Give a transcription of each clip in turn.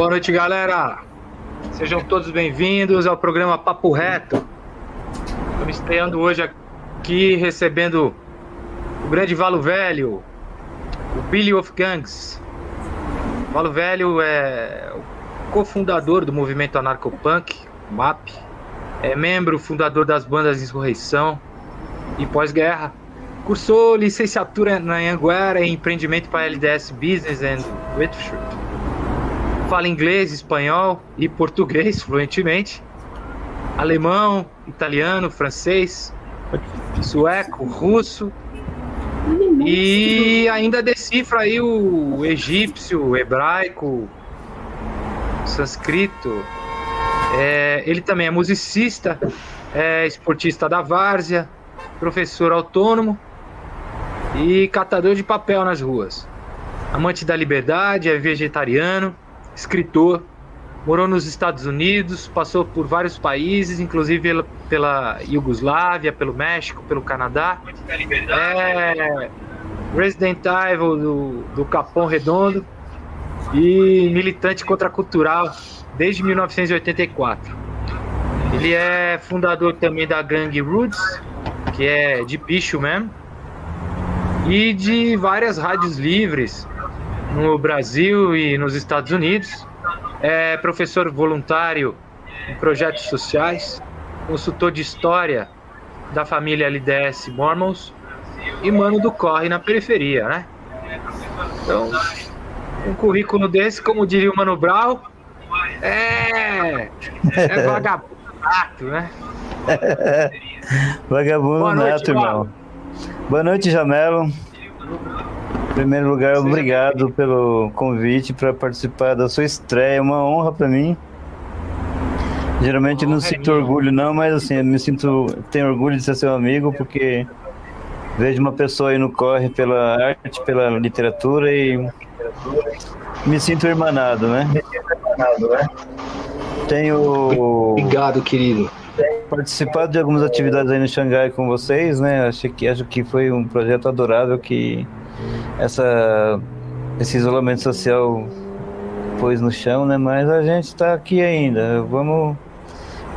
Boa noite, galera. Sejam todos bem-vindos ao programa Papo Reto. Estamos estreando hoje aqui recebendo o grande Valo Velho, o Billy of Gangs. O Valo Velho é o cofundador do movimento anarcopunk, MAP. É membro fundador das bandas Insurreição e pós-guerra. Cursou licenciatura na Anguera em empreendimento para LDS Business and Literature. Fala inglês, espanhol e português fluentemente. Alemão, italiano, francês, sueco, russo e ainda decifra aí o egípcio, o hebraico, o sânscrito. É, ele também é musicista, é esportista da várzea, professor autônomo e catador de papel nas ruas. Amante da liberdade, é vegetariano, escritor, morou nos Estados Unidos, passou por vários países, inclusive pela, Iugoslávia, pelo México, pelo Canadá. É Resident Evil do, do Capão Redondo e militante contracultural desde 1984. Ele é fundador também da gangue Roots, que é de bicho mesmo, e de várias rádios livres no Brasil e nos Estados Unidos. É professor voluntário em projetos sociais, consultor de história da família LDS Mormons e mano do corre na periferia, né? Então, um currículo desse, como diria o Mano Brown, é, é vagabundo nato, né? vagabundo Boa noite, nato, irmão. Boa noite, Jamelo. Em primeiro lugar, obrigado pelo convite para participar da sua estreia. É uma honra para mim. Geralmente não é sinto orgulho não, mas assim, eu me sinto tenho orgulho de ser seu amigo porque vejo uma pessoa aí no corre pela arte, pela literatura e me sinto irmanado, né? Tenho Obrigado, querido. Participado de algumas atividades aí no Xangai com vocês, né? Acho que acho que foi um projeto adorável que essa, esse isolamento social pôs no chão, né? Mas a gente está aqui ainda. Vamos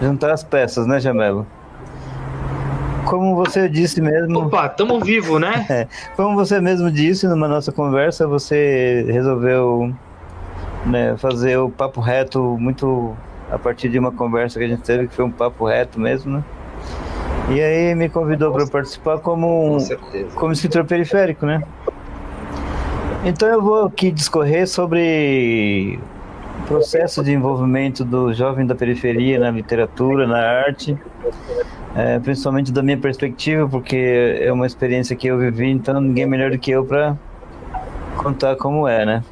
juntar as peças, né, Jamelo? Como você disse mesmo. Opa, tamo vivo, né? É, como você mesmo disse numa nossa conversa, você resolveu né, fazer o papo reto muito a partir de uma conversa que a gente teve, que foi um papo reto mesmo, né? E aí me convidou para participar como, um, como escritor periférico, né? Então eu vou aqui discorrer sobre o processo de envolvimento do jovem da periferia na literatura, na arte, é, principalmente da minha perspectiva, porque é uma experiência que eu vivi, então ninguém melhor do que eu para contar como é, né?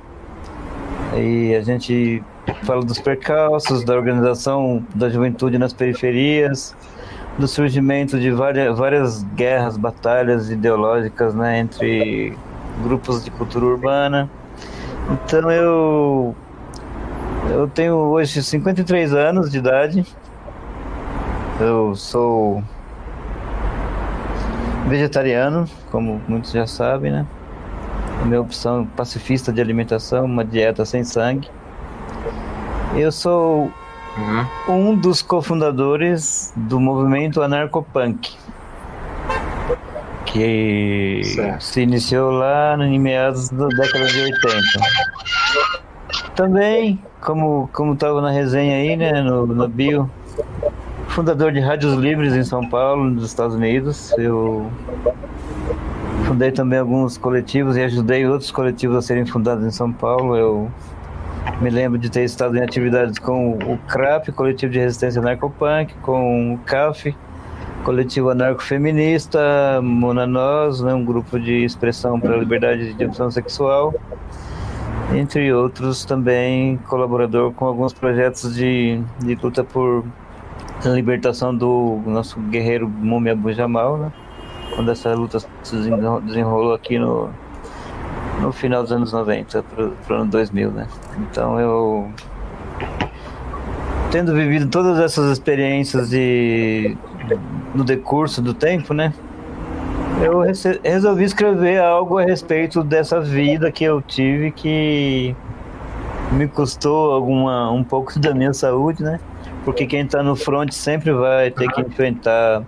E a gente fala dos percalços, da organização da juventude nas periferias, do surgimento de várias, várias guerras, batalhas ideológicas né, entre grupos de cultura urbana. Então eu eu tenho hoje 53 anos de idade. Eu sou vegetariano, como muitos já sabem, né? Minha opção pacifista de alimentação, uma dieta sem sangue. Eu sou uhum. um dos cofundadores do movimento anarcopunk que certo. se iniciou lá em meados da década de 80. Também, como como estava na resenha aí, né, no, no bio, fundador de rádios livres em São Paulo, nos Estados Unidos. Eu fundei também alguns coletivos e ajudei outros coletivos a serem fundados em São Paulo. Eu Me lembro de ter estado em atividades com o CRAP, Coletivo de Resistência Narcopunk, com o CAF, Coletivo Anarcofeminista, Mona Nós, né, um grupo de expressão para a liberdade de opção sexual, entre outros também colaborador com alguns projetos de, de luta por libertação do nosso guerreiro Múmia Bujamal, né? Quando essa luta se desenrolou aqui no, no final dos anos 90 para o ano 2000, né? Então eu tendo vivido todas essas experiências de no decurso do tempo, né? Eu resolvi escrever algo a respeito dessa vida que eu tive que me custou alguma um pouco da minha saúde, né? Porque quem está no front sempre vai ter que enfrentar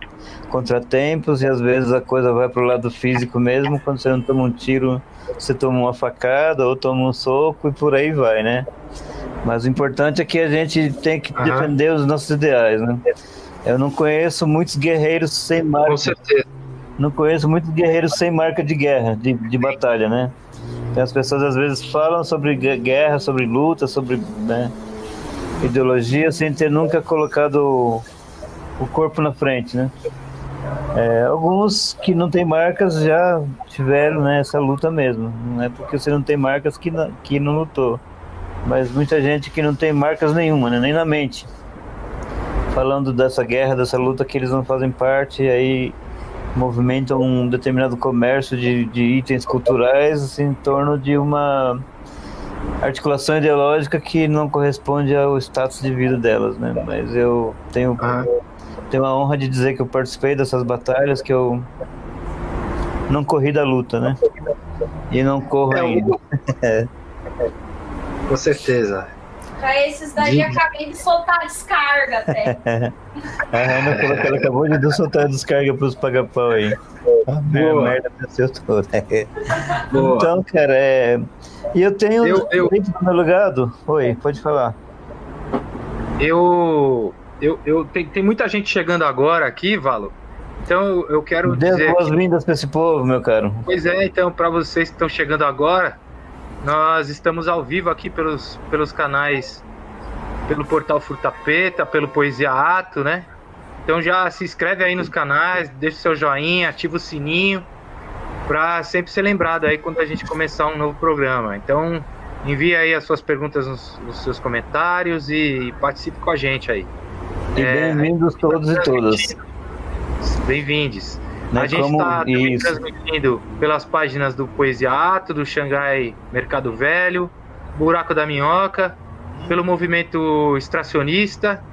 contratempos e às vezes a coisa vai para o lado físico mesmo, quando você não toma um tiro você toma uma facada ou toma um soco e por aí vai, né? Mas o importante é que a gente tem que uhum. defender os nossos ideais, né? Eu não conheço muitos guerreiros sem marca. Com certeza. Não conheço muitos guerreiros sem marca de guerra, de, de batalha, né? As pessoas às vezes falam sobre guerra, sobre luta, sobre né, ideologia, sem ter nunca colocado o corpo na frente, né? É, alguns que não têm marcas já tiveram né, essa luta mesmo. Não é porque você não tem marcas que não, que não lutou. Mas muita gente que não tem marcas nenhuma, né, nem na mente. Falando dessa guerra, dessa luta que eles não fazem parte, aí movimentam um determinado comércio de, de itens culturais assim, em torno de uma articulação ideológica que não corresponde ao status de vida delas, né? Mas eu tenho tenho a honra de dizer que eu participei dessas batalhas, que eu não corri da luta, né? E não corro é, ainda. é. Com certeza. Pra esses daí, de... acabei de soltar a descarga até. a Ana falou que ela acabou de soltar a descarga pros pagapau aí. Ah, merda, aconteceu toda. então, cara, é... E eu tenho eu, eu... meu legado. Oi, pode falar. Eu eu, eu tem, tem muita gente chegando agora aqui, Valo. Então eu quero Dê dizer. boas-vindas para esse povo, meu caro. Pois é, então, para vocês que estão chegando agora, nós estamos ao vivo aqui pelos, pelos canais, pelo portal Furtapeta, pelo Poesia Ato, né? Então já se inscreve aí nos canais, deixa o seu joinha, ativa o sininho, para sempre ser lembrado aí quando a gente começar um novo programa. Então envie aí as suas perguntas nos, nos seus comentários e participe com a gente aí. E é, bem-vindos todos e todas. Bem-vindos. Né, a gente está transmitindo pelas páginas do Poesiato, do Xangai Mercado Velho, Buraco da Minhoca, pelo movimento extracionista,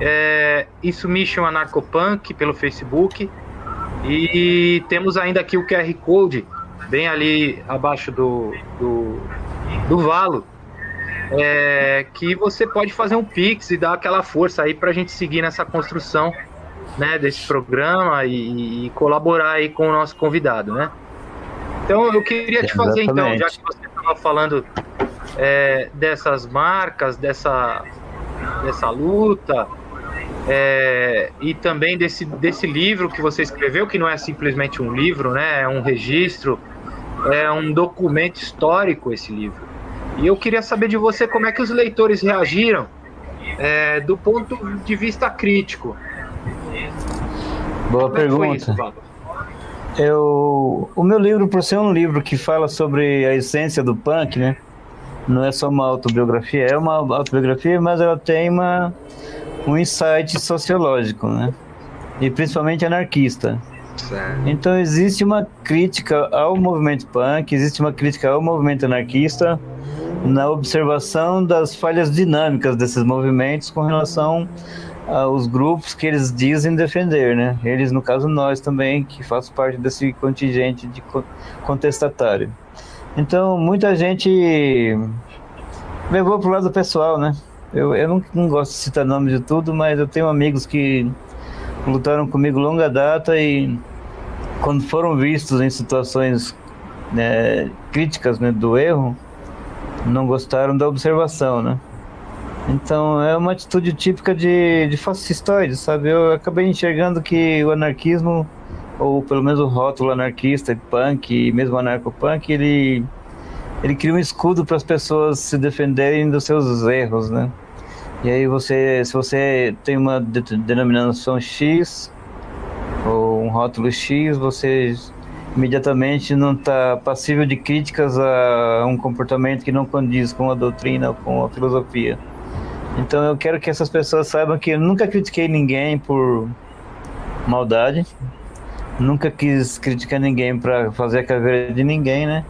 é, Insubmission Anarcopunk pelo Facebook. E temos ainda aqui o QR Code, bem ali abaixo do, do, do valo, é, que você pode fazer um pix e dar aquela força aí para a gente seguir nessa construção né, desse programa e, e, colaborar aí com o nosso convidado, né? Então eu queria te fazer então, já que você estava falando é, dessas marcas, dessa, dessa luta é, e também desse, desse livro que você escreveu, que não é simplesmente um livro, né? É um registro, é um documento histórico esse livro. E eu queria saber de você como é que os leitores reagiram é, do ponto de vista crítico. Boa como pergunta. Isso, eu, o meu livro, por ser um livro que fala sobre a essência do punk, né? Não é só uma autobiografia, é uma autobiografia, mas ela tem uma, um insight sociológico, né? E principalmente anarquista. Certo. Então existe uma crítica ao movimento punk, existe uma crítica ao movimento anarquista, na observação das falhas dinâmicas desses movimentos com relação aos grupos que eles dizem defender, né? Eles, no caso, nós também, que faz parte desse contingente de contestatário. Então, muita gente levou para o lado pessoal, né? Eu, eu não, não, gosto de citar nomes de tudo, mas eu tenho amigos que lutaram comigo longa data e quando foram vistos em situações né, críticas né, do erro, não gostaram da observação, né? Então é uma atitude típica de, de fascistoide, sabe? Eu acabei enxergando que o anarquismo, ou pelo menos o rótulo anarquista, punk, e mesmo anarcopunk, ele ele cria um escudo para as pessoas se defenderem dos seus erros, né? E aí você, se você tem uma denominação X ou um rótulo X, você imediatamente não está passível de críticas a um comportamento que não condiz com a doutrina ou com a filosofia. Então eu quero que essas pessoas saibam que eu nunca critiquei ninguém por maldade, nunca quis criticar ninguém para fazer a caveira de ninguém, né?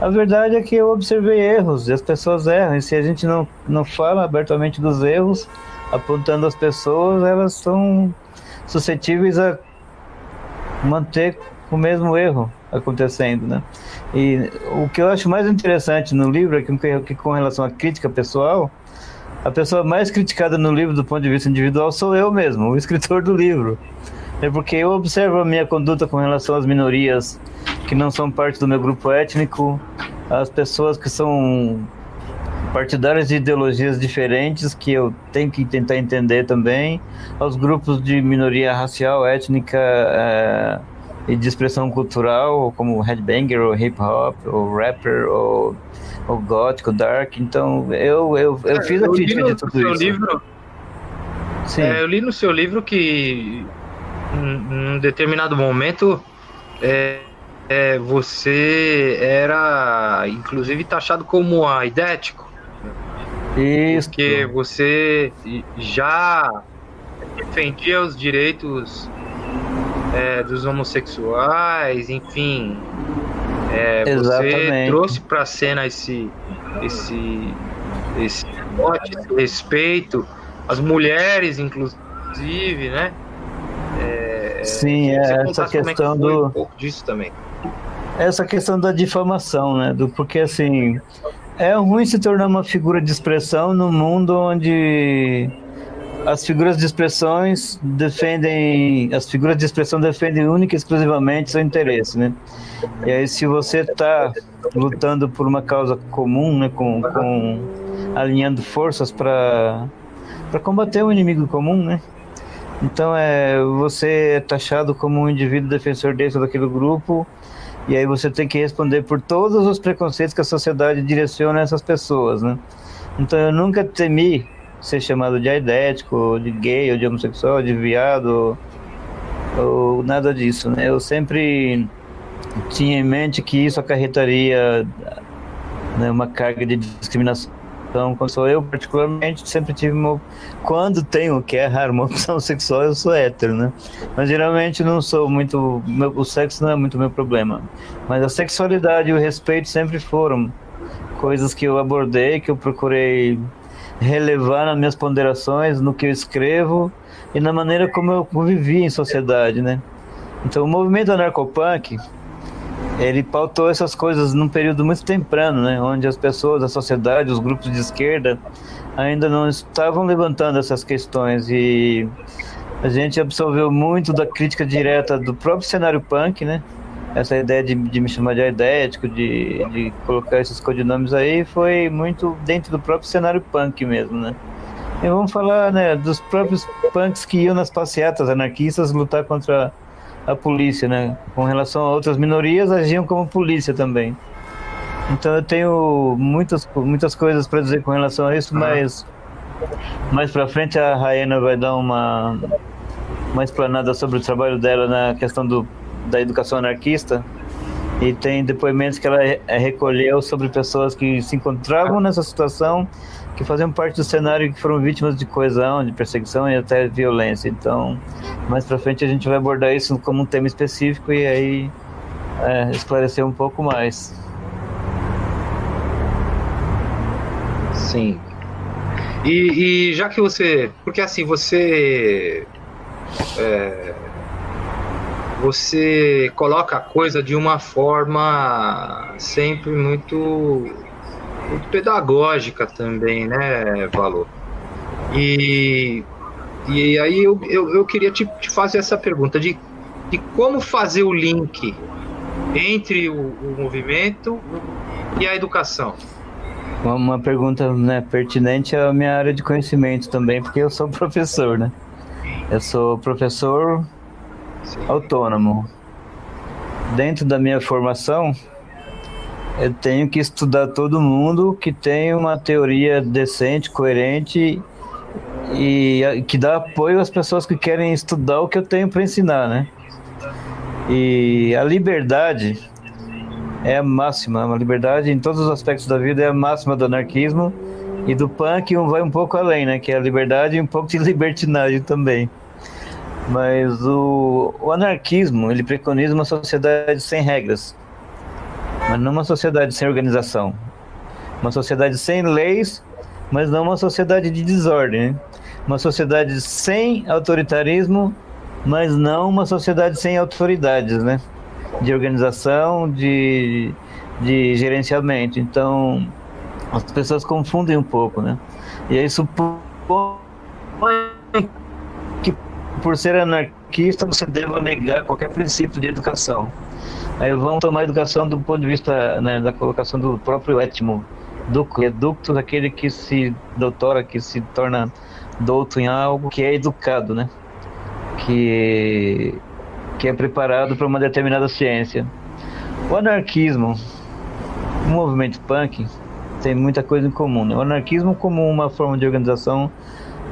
A verdade é que eu observei erros e as pessoas erram. E se a gente não, não fala abertamente dos erros, apontando as pessoas, elas são suscetíveis a manter o mesmo erro acontecendo, né? E o que eu acho mais interessante no livro é que, que com relação à crítica pessoal, a pessoa mais criticada no livro do ponto de vista individual sou eu mesmo, o escritor do livro. É porque eu observo a minha conduta com relação às minorias que não são parte do meu grupo étnico, as pessoas que são partidárias de ideologias diferentes que eu tenho que tentar entender também, aos grupos de minoria racial, étnica é, e de expressão cultural, como headbanger, ou hip hop, ou rapper, ou, ou gótico, dark. Então eu, eu, eu é, fiz a crítica de tudo isso. Livro, Sim. É, eu li no seu livro que em um determinado momento é, é, você era inclusive taxado como aidético. Isso. Porque você já defendia os direitos é, dos homossexuais, enfim. É, você trouxe para a cena esse, esse, esse, esse respeito, as mulheres, inclusive, né? É, Sim, é, essa é questão é do. Um pouco disso também. Essa questão da difamação, né? Do, porque assim. É ruim se tornar uma figura de expressão no mundo onde as figuras de expressões defendem. As figuras de expressão defendem única e exclusivamente seu interesse, né? E aí, se você está lutando por uma causa comum, né? Com, com alinhando forças para combater o inimigo comum, né? Então é você é taxado como um indivíduo defensor desse ou daquele grupo, e aí você tem que responder por todos os preconceitos que a sociedade direciona a essas pessoas, né? Então eu nunca temi ser chamado de aidético, de gay, ou de homossexual, de viado, ou nada disso, né? Eu sempre tinha em mente que isso acarretaria né, uma carga de discriminação então, sou eu, particularmente, sempre tive uma... Quando tenho, que é raro, uma opção sexual, eu sou hétero, né? Mas geralmente não sou muito... Meu, o sexo não é muito meu problema. Mas a sexualidade e o respeito sempre foram coisas que eu abordei, que eu procurei relevar nas minhas ponderações, no que eu escrevo e na maneira como eu convivi em sociedade, né? Então, o movimento anarcopunk ele pautou essas coisas num período muito temprano, né, onde as pessoas, a sociedade, os grupos de esquerda ainda não estavam levantando essas questões e a gente absorveu muito da crítica direta do próprio cenário punk, né? Essa ideia de, de me chamar de aidético, de, de colocar esses codinomes aí, foi muito dentro do próprio cenário punk mesmo, né? E vamos falar né, dos próprios punks que iam nas passeatas anarquistas lutar contra a polícia, né? Com relação a outras minorias, agiam como polícia também. Então eu tenho muitas, muitas coisas para dizer com relação a isso, mas mais para frente a Raena vai dar uma, uma explanada sobre o trabalho dela na questão do, da educação anarquista. E tem depoimentos que ela recolheu sobre pessoas que se encontravam nessa situação que faziam parte do cenário que foram vítimas de coesão, de perseguição e até violência. Então, mais para frente a gente vai abordar isso como um tema específico e aí é, esclarecer um pouco mais. Sim. E, e já que você, porque assim você é, você coloca a coisa de uma forma sempre muito muito pedagógica também, né, Valor? E, e aí eu, eu, eu queria te, te, fazer essa pergunta de, de como fazer o link entre o, o movimento e a educação. Uma, uma pergunta né, pertinente à minha área de conhecimento também, porque eu sou professor, né? Eu sou professor Autônomo. Dentro da minha formação, Eu tenho que estudar todo mundo que tem uma teoria decente, coerente e que dá apoio às pessoas que querem estudar o que eu tenho para ensinar, né? E a liberdade é a máxima, a liberdade em todos os aspectos da vida é a máxima do anarquismo e do punk um vai um pouco além, né? Que é a liberdade e um pouco de libertinagem também. Mas o, o anarquismo, ele preconiza uma sociedade sem regras, mas não uma sociedade sem organização. Uma sociedade sem leis, mas não uma sociedade de desordem. Né? Uma sociedade sem autoritarismo, mas não uma sociedade sem autoridades, né? De organização, de, de gerenciamento. Então, as pessoas confundem um pouco, né? E aí supõe por ser anarquista você deva negar qualquer princípio de educação. Aí vamos tomar a educação do ponto de vista né, da colocação do próprio étimo. Ducto, educto aquele que se doutora, que se torna douto em algo que é educado, né? Que, que é preparado para uma determinada ciência. O anarquismo, o movimento punk, tem muita coisa em comum. Né? O anarquismo como uma forma de organização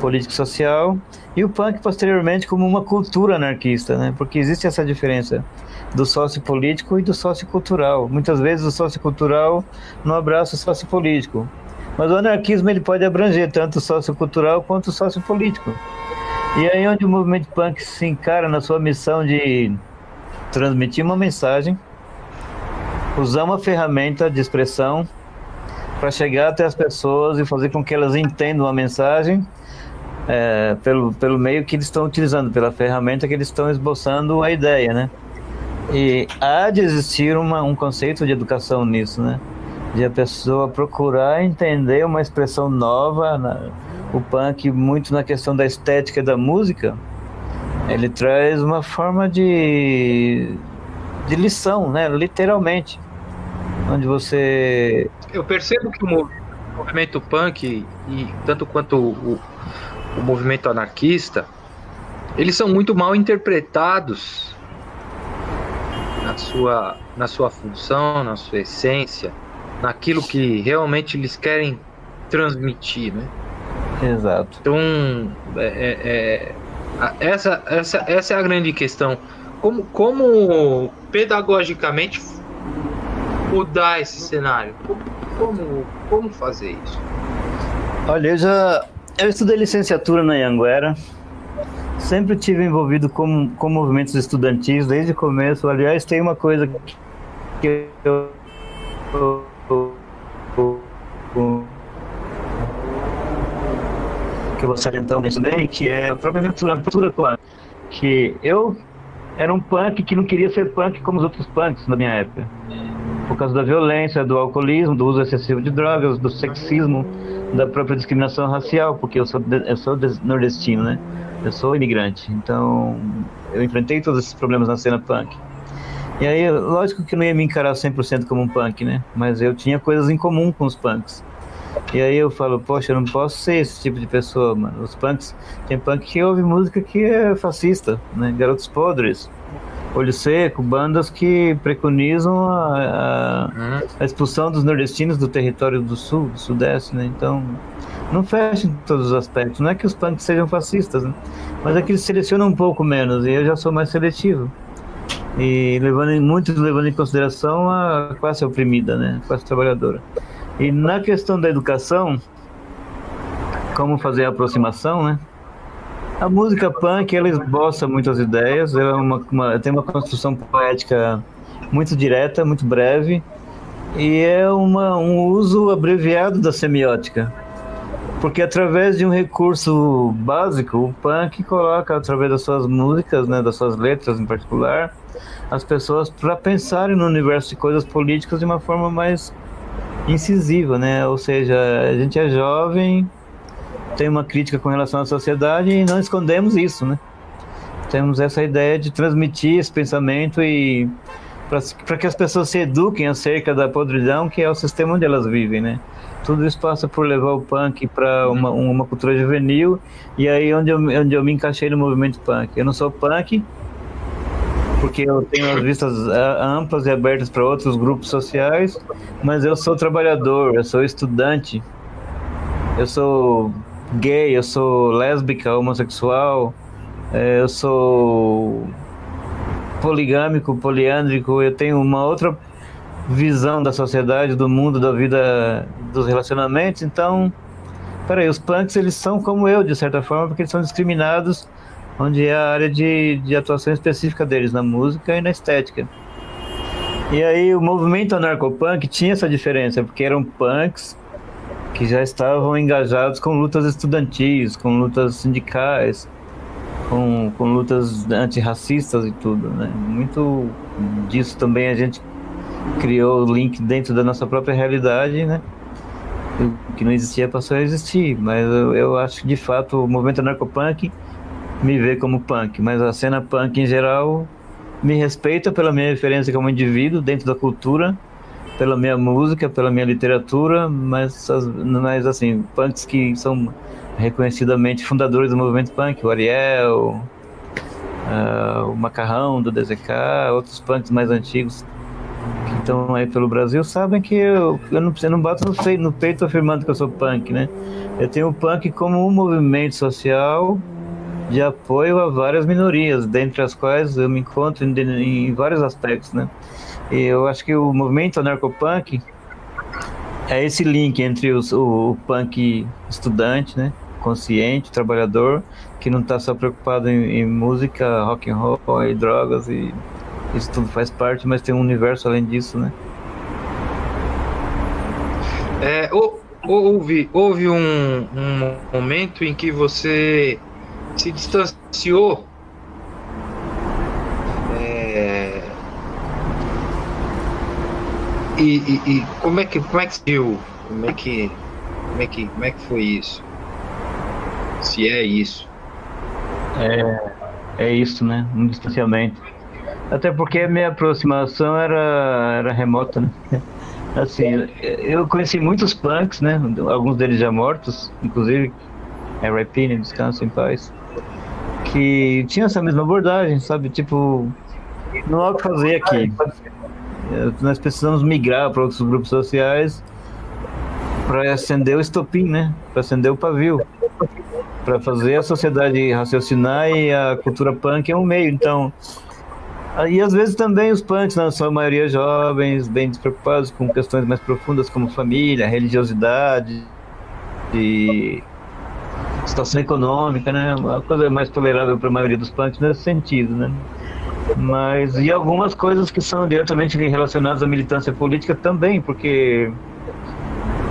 político-social e o punk posteriormente como uma cultura anarquista, né? Porque existe essa diferença do sociopolítico e do sociocultural. Muitas vezes o sociocultural não abraça o sociopolítico. Mas o anarquismo ele pode abranger tanto o sociocultural quanto o sociopolítico. E aí onde o movimento punk se encara na sua missão de transmitir uma mensagem, usar uma ferramenta de expressão para chegar até as pessoas e fazer com que elas entendam a mensagem é, pelo, pelo meio que eles estão utilizando, pela ferramenta que eles estão esboçando a ideia, né? E há de existir uma, um conceito de educação nisso, né? De a pessoa procurar entender uma expressão nova, na, o punk muito na questão da estética da música, ele traz uma forma de, de lição, né? Literalmente onde você. Eu percebo que o movimento punk, e tanto quanto o, o movimento anarquista, eles são muito mal interpretados na sua, na sua função, na sua essência, naquilo que realmente eles querem transmitir, né? Exato. Então, é, é, é, essa, essa, essa é a grande questão. Como, como pedagogicamente mudar esse cenário? Como, como, como fazer isso? Olha, eu já eu estudei licenciatura na Anguera. Sempre tive envolvido com, com movimentos estudantis desde o começo. Aliás, tem uma coisa que eu, eu, eu, que vou salientar nisso que é a própria aventura, aventura que eu era um punk que não queria ser punk como os outros punks na minha época por causa da violência, do alcoolismo, do uso excessivo de drogas, do sexismo, da própria discriminação racial, porque eu sou, eu sou nordestino, né? Eu sou imigrante, então eu enfrentei todos esses problemas na cena punk. E aí, lógico que eu não ia me encarar 100% como um punk, né? Mas eu tinha coisas em comum com os punks. E aí eu falo, poxa, eu não posso ser esse tipo de pessoa, mano. Os punks, tem punk que ouve música que é fascista, né? Garotos podres. Olho Seco, bandas que preconizam a, a, uhum. a, expulsão dos nordestinos do território do sul, do sudeste, né? Então, não fecha em todos os aspectos. Não é que os punks sejam fascistas, né? mas é que eles selecionam um pouco menos e eu já sou mais seletivo. E levando muito levando em consideração a classe oprimida, né? A classe trabalhadora. E na questão da educação, como fazer a aproximação, né? A música punk, ela esboça muitas ideias, ela é uma, uma, tem uma construção poética muito direta, muito breve, e é uma, um uso abreviado da semiótica. Porque através de um recurso básico, o punk coloca, através das suas músicas, né, das suas letras em particular, as pessoas para pensarem no universo de coisas políticas de uma forma mais incisiva, né? Ou seja, a gente é jovem, tem uma crítica com relação à sociedade e não escondemos isso, né? Temos essa ideia de transmitir esse pensamento e para que as pessoas se eduquem acerca da podridão que é o sistema onde elas vivem, né? Tudo isso passa por levar o punk para uma, uma cultura juvenil e aí onde eu, onde eu me encaixei no movimento punk. Eu não sou punk, porque eu tenho as vistas amplas e abertas para outros grupos sociais, mas eu sou trabalhador, eu sou estudante, eu sou gay, eu sou lésbica, homossexual, eh, eu sou poligâmico, poliândrico, eu tenho uma outra visão da sociedade, do mundo, da vida, dos relacionamentos. Então, peraí, os punks eles são como eu, de certa forma, porque eles são discriminados, onde é a área de, de atuação específica deles, na música e na estética. E aí o movimento anarcopunk tinha essa diferença, porque eram punks que já estavam engajados com lutas estudantis, com lutas sindicais, com, com lutas antirracistas e tudo, né? Muito disso também a gente criou o link dentro da nossa própria realidade, né? O que não existia passou a existir, mas eu, eu acho que de fato o movimento narcopunk me vê como punk, mas a cena punk em geral me respeita pela minha referência como indivíduo dentro da cultura, pela minha música, pela minha literatura, mas, mas assim, punks que são reconhecidamente fundadores do movimento punk, o Ariel, uh, o Macarrão do DZK, outros punks mais antigos que estão aí pelo Brasil sabem que eu, eu, não, eu não bato no, peito, no peito afirmando que eu sou punk, né? Eu tenho o punk como um movimento social de apoio a várias minorias, dentre as quais eu me encontro em, em vários aspectos, né? Eu acho que o movimento anarcopunk é esse link entre os, o, o punk estudante, né? consciente, trabalhador, que não está só preocupado em, em, música, rock and roll e drogas e isso tudo faz parte, mas tem um universo além disso, né? É, houve, houve um, um momento em que você se distanciou e, e, como é que como é que viu como é que como é que como é que foi isso se é isso. É, é isso, né? Um distanciamento. Até porque a minha aproximação era, era remota, né? Assim, eu conheci muitos punks, né? Alguns deles já mortos, inclusive R.I.P., né? Descanso em paz. Que tinham essa mesma abordagem, sabe? Tipo, não há o que fazer aqui. Nós precisamos migrar para outros grupos sociais para acender o estopim, né? Para acender o pavio para fazer a sociedade raciocinar e a cultura punk é um meio. Então, e às vezes também os punks, na sua maioria jovens, bem despreocupados com questões mais profundas como família, religiosidade, e situação econômica, né? Uma coisa mais tolerável para a maioria dos punks nesse sentido, né? Mas e algumas coisas que são diretamente relacionadas à militância política também, porque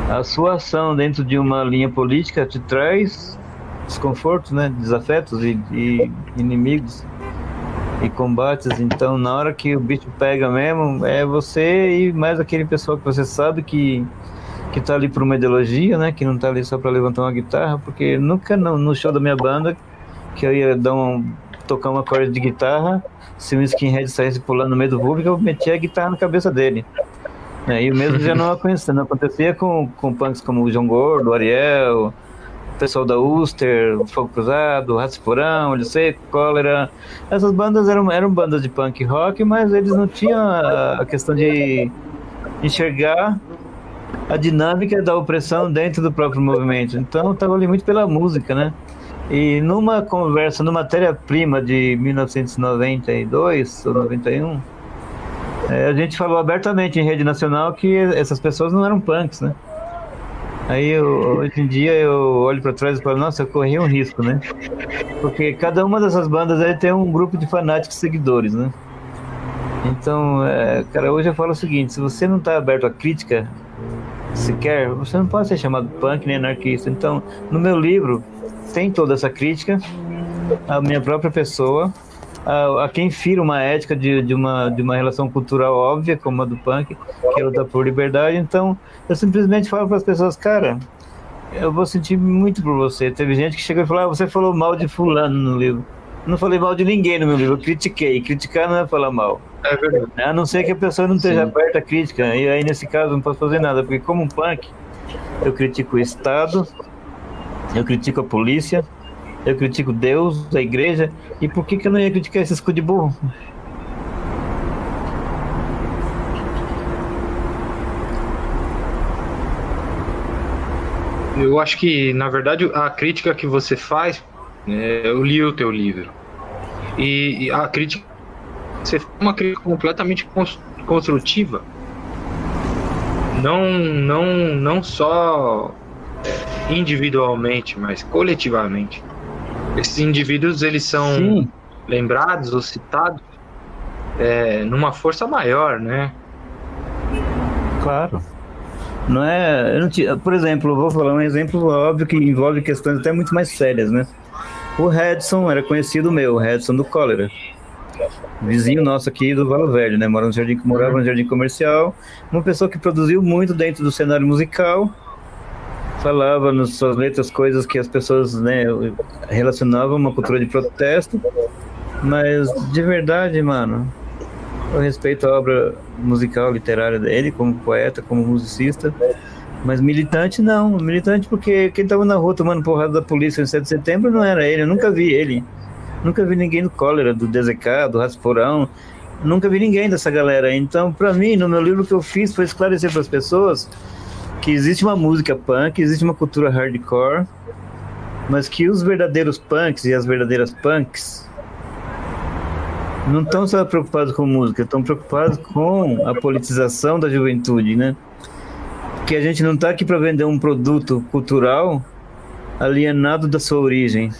a sua ação dentro de uma linha política te traz desconfortos, né? Desafetos e, e inimigos e combates. Então, na hora que o bicho pega mesmo, é você e mais aquele pessoal que você sabe que que tá ali por uma ideologia, né? Que não tá ali só para levantar uma guitarra, porque nunca no, no, show da minha banda que eu ia dar um, tocar uma corda de guitarra, se um skinhead saísse pulando no meio do público, eu metia a guitarra na cabeça dele. É, e o mesmo já não acontecia, não acontecia com, com punks como o João Gordo, o Ariel, pessoal da Ulster, Fogo Cruzado, Ratos Porão, Olho Seco, Cólera. Essas bandas eram, eram bandas de punk rock, mas eles não tinham a, a questão de enxergar a dinâmica da opressão dentro do próprio movimento. Então estava ali muito pela música, né? E numa conversa, no matéria-prima de 1992 ou 91, é, a gente falou abertamente em rede nacional que essas pessoas não eram punks, né? Aí eu, hoje em dia eu olho para trás e falo, nossa, eu corri um risco, né? Porque cada uma dessas bandas aí tem um grupo de fanáticos seguidores, né? Então, é, cara, hoje eu falo o seguinte, se você não está aberto à crítica sequer, você não pode ser chamado punk nem anarquista. Então, no meu livro tem toda essa crítica à minha própria pessoa, a, a quem fira uma ética de, de, uma, de uma relação cultural óbvia, como a do punk, que é luta por liberdade. Então, eu simplesmente falo para as pessoas, cara, eu vou sentir muito por você. Teve gente que chegou e falou, ah, você falou mal de fulano no livro. não falei mal de ninguém no meu livro, eu critiquei. Criticar não é falar mal. É verdade. A não ser que a pessoa não esteja Sim. aberta à crítica. E aí, nesse caso, não posso fazer nada, porque como um punk, eu critico o Estado, eu critico a polícia, eu critico Deus, a igreja, e por que, que eu não ia criticar esses cu de burro? Eu acho que, na verdade, a crítica que você faz, é, eu li o teu livro, e, e a crítica, você faz uma crítica completamente construtiva, não, não, não só individualmente, mas coletivamente. Esses indivíduos, eles são Sim. lembrados ou citados é, numa força maior, né? Claro. Não é. Não por exemplo, vou falar um exemplo óbvio que envolve questões até muito mais sérias, né? O Redson era conhecido meu, o Redson do Cólera. Vizinho nosso aqui do Valo Velho, né? Morava no jardim, morava no jardim comercial. Uma pessoa que produziu muito dentro do cenário musical. Falava nas suas letras coisas que as pessoas né, relacionavam uma cultura de protesto. Mas de verdade, mano, eu respeito a obra musical, literária dele, como poeta, como musicista. Mas militante não. Militante porque quem tava na rua tomando porrada da polícia em 7 de setembro não era ele. Eu nunca vi ele. Nunca vi ninguém do cólera, do DZK, do Rasporão. Nunca vi ninguém dessa galera. Então, para mim, no meu livro que eu fiz foi esclarecer para as pessoas que existe uma música punk, existe uma cultura hardcore, mas que os verdadeiros punks e as verdadeiras punks não estão só preocupados com música, estão preocupados com a politização da juventude, né? Que a gente não está aqui para vender um produto cultural alienado da sua origem.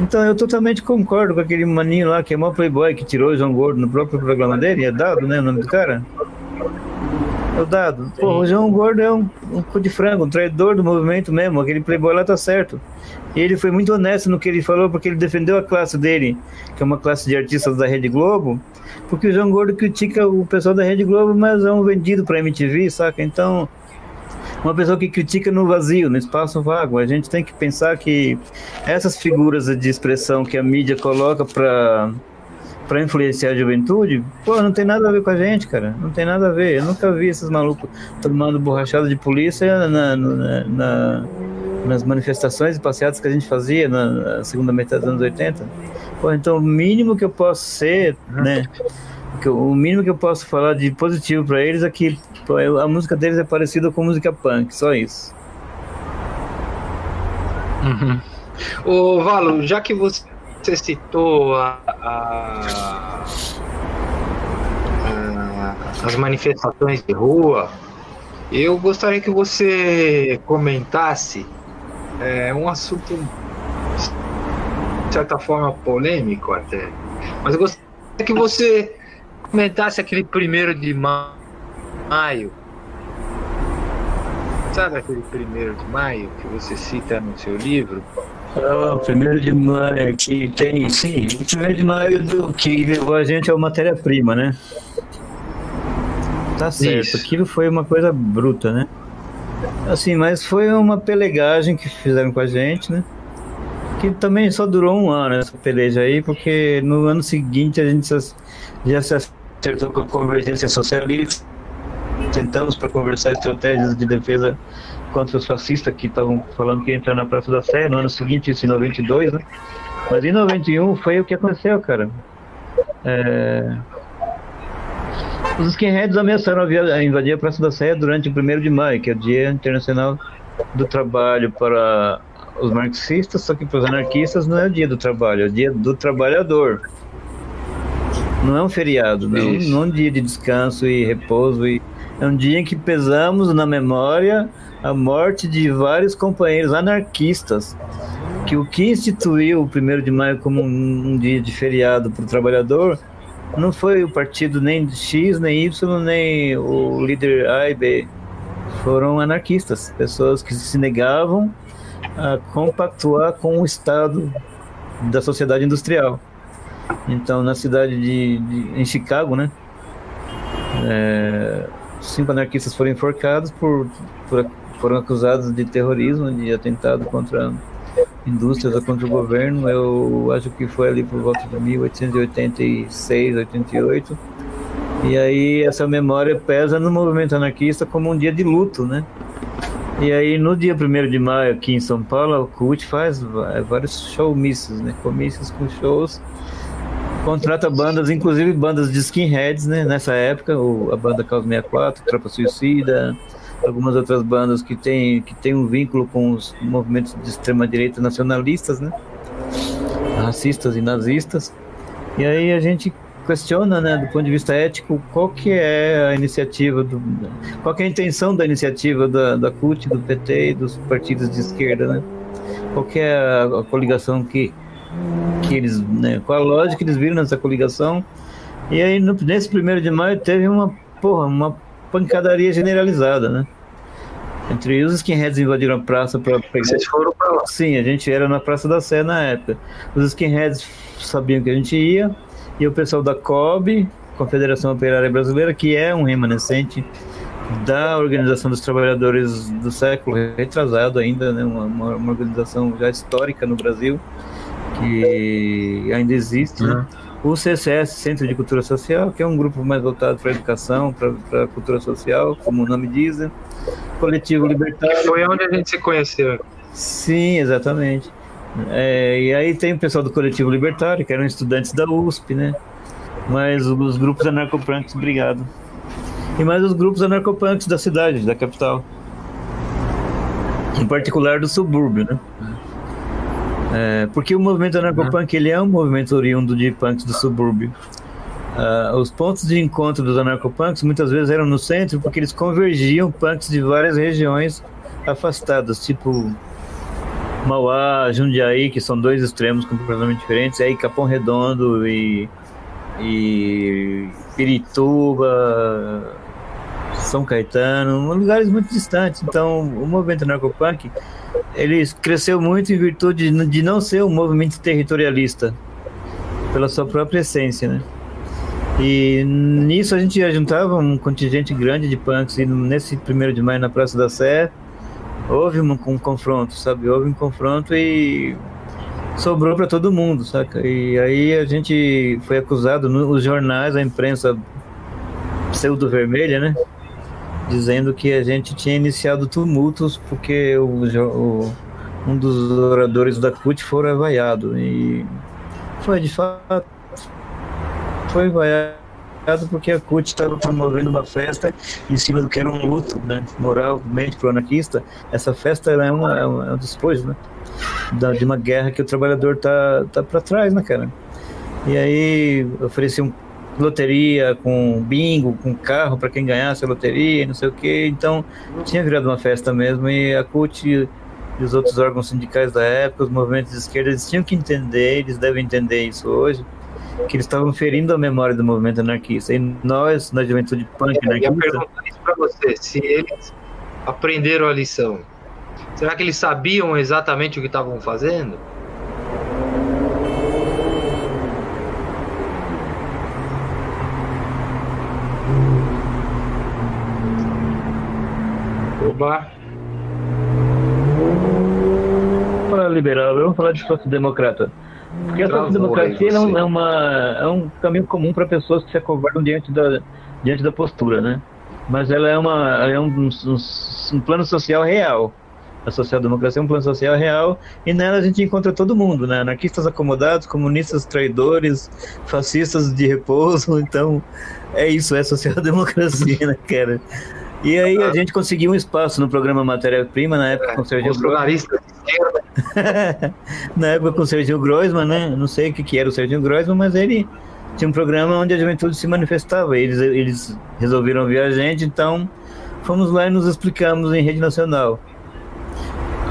Então eu totalmente concordo com aquele maninho lá que é mó playboy que tirou o João Gordo no próprio programa dele, é dado, né, o nome do cara? É o dado. Pô, o João Gordo é um, um cu de frango, um traidor do movimento mesmo, aquele playboy lá tá certo. E ele foi muito honesto no que ele falou, porque ele defendeu a classe dele, que é uma classe de artistas da Rede Globo, porque o João Gordo critica o pessoal da Rede Globo, mas é um vendido pra MTV, saca? Então, uma pessoa que critica no vazio, no espaço vago. A gente tem que pensar que essas figuras de expressão que a mídia coloca para para influenciar a juventude, pô, não tem nada a ver com a gente, cara. Não tem nada a ver. Eu nunca vi esses malucos tomando borrachada de polícia na, na, na nas manifestações e passeadas que a gente fazia na, segunda metade dos anos 80. Pô, então o mínimo que eu posso ser, né? o mínimo que eu posso falar de positivo para eles é que a música deles é parecida com música punk, só isso. Uhum. Ô, Valo, já que você citou a, a, a, as manifestações de rua, eu gostaria que você comentasse é um assunto de certa forma polêmico até. Mas eu gostaria que você comentasse aquele primeiro de maio. Sabe aquele primeiro de maio que você cita no seu livro? Ah, primeiro de maio que tem, sim, o primeiro de maio do que levou a gente é o matéria-prima, né? Tá certo, Isso. aquilo foi uma coisa bruta, né? Assim, mas foi uma pelegagem que fizeram com a gente, né? Que também só durou um ano essa peleja aí, porque no ano seguinte a gente já se acertou com a convergência socialista. Tentamos para conversar estratégias de defesa contra os fascistas que estavam falando que ia entrar na Praça da Sé no ano seguinte, isso em 92, né? Mas em 91 foi o que aconteceu, cara. É, os skinheads ameaçaram a invadir a Praça da Sé durante o 1 de maio, que é o Dia Internacional do Trabalho para os marxistas, só que para os anarquistas não é o Dia do Trabalho, é o Dia do Trabalhador. Não é um feriado, não, não é um dia de descanso e repouso. E é um dia em que pesamos na memória a morte de vários companheiros anarquistas que o que instituiu o 1 de maio como um, um dia de feriado para o trabalhador não foi o partido nem X, nem Y, nem o líder A e B. Foram anarquistas, pessoas que se negavam a compactuar com o Estado da sociedade industrial. Então, na cidade de, de em Chicago, né, é, cinco anarquistas foram enforcados por, por, foram acusados de terrorismo, de atentado contra indústrias ou contra o governo, eu acho que foi ali por volta de 1886, 88. E aí essa memória pesa no movimento anarquista como um dia de luto, né? E aí no dia 1 de maio aqui em São Paulo, o CUT faz vários showmissos, né? Comícios com shows. Contrata bandas, inclusive bandas de skinheads, né? Nessa época, o, a banda Caos 64, Tropa Suicida, algumas outras bandas que têm que tem um vínculo com os movimentos de extrema-direita nacionalistas, né? Racistas e nazistas. E aí a gente questiona, né, do ponto de vista ético, qual que é a iniciativa, do, qual que é a intenção da iniciativa da, da CUT, do PT e dos partidos de esquerda, né? Qual que é a, a coligação que, que eles, né, qual a lógica que eles viram nessa coligação? E aí, no, nesse primeiro de maio, teve uma, porra, uma pancadaria generalizada, né? Entre os skinheads invadiram a praça para pegar. Vocês foram para lá? Sim, a gente era na Praça da Sé na época. Os skinheads sabiam que a gente ia, e o pessoal da COB, Confederação Operária Brasileira, que é um remanescente da Organização dos Trabalhadores do século retrasado ainda, né? uma, uma, uma organização já histórica no Brasil, que ainda existe, né? Uhum. O CCS, Centro de Cultura Social, que é um grupo mais voltado para a educação, para a cultura social, como o nome diz. Né? Coletivo Libertário. Foi onde a gente se conheceu. Sim, exatamente. É, e aí tem o pessoal do Coletivo Libertário, que eram estudantes da USP, né? Mas os grupos anarcopunks, obrigado. E mais os grupos anarcopunks da cidade, da capital. Em particular do subúrbio, né? É, porque o movimento anarcopunk ele é um movimento oriundo de punks do subúrbio. Uh, os pontos de encontro dos anarcopunks muitas vezes eram no centro porque eles convergiam punks de várias regiões afastadas, tipo Mauá, Jundiaí, que são dois extremos completamente diferentes, e aí Capão Redondo e, e Pirituba, São Caetano, lugares muito distantes. Então, o movimento narcopunk ele cresceu muito em virtude de não ser um movimento territorialista, pela sua própria essência, né? E nisso a gente juntava um contingente grande de punks, e nesse primeiro de maio na Praça da Sé, houve um, um confronto, sabe? Houve um confronto e sobrou para todo mundo, saca? E aí a gente foi acusado nos jornais, a imprensa pseudo-vermelha, né? Dizendo que a gente tinha iniciado tumultos porque o, o, um dos oradores da CUT foi vaiado. E foi de fato. Foi vaiado porque a CUT estava promovendo uma festa em cima do que era um luto, né, moralmente para o anarquista. Essa festa é, uma, é, um, é um despojo, né, de uma guerra que o trabalhador tá, tá para trás, né, cara. E aí ofereciam loteria com bingo, com carro para quem ganhasse a loteria, não sei o que. Então tinha virado uma festa mesmo e a CUT e os outros órgãos sindicais da época, os movimentos de esquerda, eles tinham que entender, eles devem entender isso hoje, que eles estavam ferindo a memória do movimento anarquista. E nós, na juventude punk anarquista... Eu pergunto isso para você, se eles aprenderam a lição, será que eles sabiam exatamente o que estavam fazendo? Oba! Liberal, vamos falar de social-democrata. Porque a social-democracia é, um, é, uma, é um caminho comum para pessoas que se acovardam diante da, diante da postura, né? Mas ela é, uma, é um, um, um plano social real. A social-democracia é um plano social real e nela a gente encontra todo mundo, né? Anarquistas acomodados, comunistas traidores, fascistas de repouso. Então, é isso, é social-democracia, né, cara? E aí a gente conseguiu um espaço no programa Matéria Prima, na época com o Serginho Grossman. na época com o Serginho Grossman, né? Não sei o que, que era o Serginho Grossman, mas ele tinha um programa onde a juventude se manifestava. Eles, eles resolveram ouvir a gente, então fomos lá e nos explicamos em rede nacional.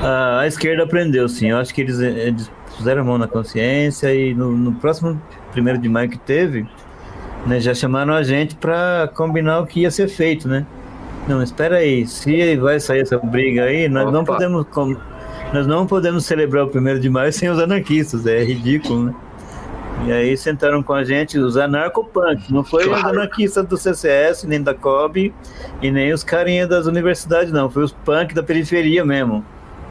A, a esquerda aprendeu, sim. Eu acho que eles, eles puseram a mão na consciência e no, no próximo primeiro de maio que teve, né, já chamaram a gente para combinar o que ia ser feito, né? Não, espera aí. Se vai sair essa briga aí, nós Opa. não podemos nós não podemos celebrar o primeiro de maio sem os anarquistas. É ridículo, né? E aí sentaram com a gente os anarcopunks. Não foi claro. os anarquistas do CCS, nem da COB, e nem os carinha das universidades, não. Foi os punk da periferia mesmo.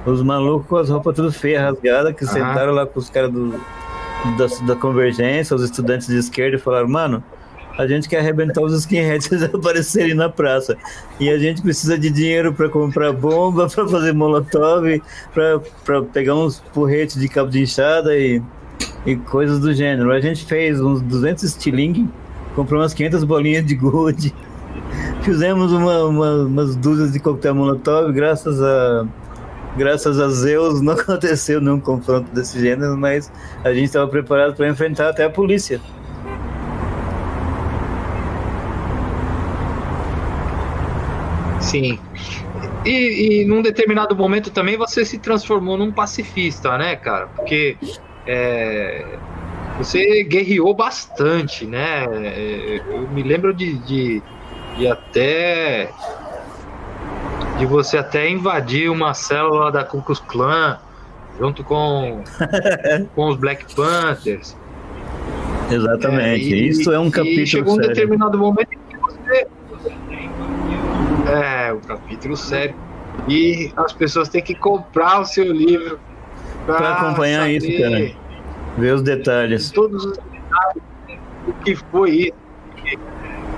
Os malucos com as roupas tudo feias, rasgadas, que sentaram lá com os caras do, da, da convergência, os estudantes de esquerda, e falaram, mano, a gente quer arrebentar os skinheads aparecerem na praça. E a gente precisa de dinheiro para comprar bomba, para fazer molotov, para pegar uns porretes de cabo de enxada e, e coisas do gênero. A gente fez uns 200 estilingue, comprou umas 500 bolinhas de gold, Fizemos uma, uma, umas dúzias de coquetel molotov, graças a graças a Zeus não aconteceu nenhum confronto desse gênero, mas a gente estava preparado para enfrentar até a polícia. Sim. E, e num determinado momento também você se transformou num pacifista, né, cara? Porque é, você guerreou bastante, né? É, eu me lembro de, de, de até de você até invadir uma célula da Ku Klux Klan junto com, com os Black Panthers. Exatamente. É, e, Isso é um capítulo. E chegou um sério. determinado momento em que você. É, o capítulo sério. E as pessoas têm que comprar o seu livro para acompanhar isso, cara. Ver os detalhes. Todos os detalhes o que foi isso.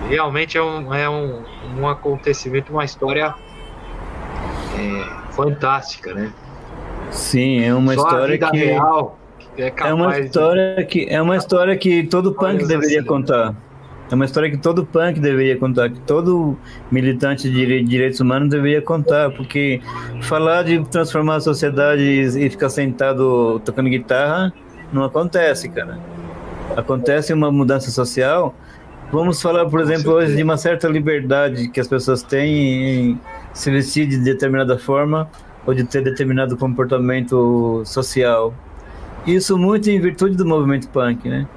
Realmente é um, é um, um acontecimento, uma história é, fantástica, né? Sim, é uma Só história que real, é, é, uma história de... que é uma história que todo punk deveria assim. contar. É uma história que todo punk deveria contar, que todo militante de direitos humanos deveria contar, porque falar de transformar a sociedade e ficar sentado tocando guitarra não acontece, cara. Acontece uma mudança social. Vamos falar, por exemplo, hoje de uma certa liberdade que as pessoas têm em se vestir de determinada forma ou de ter determinado comportamento social. Isso muito em virtude do movimento punk, né?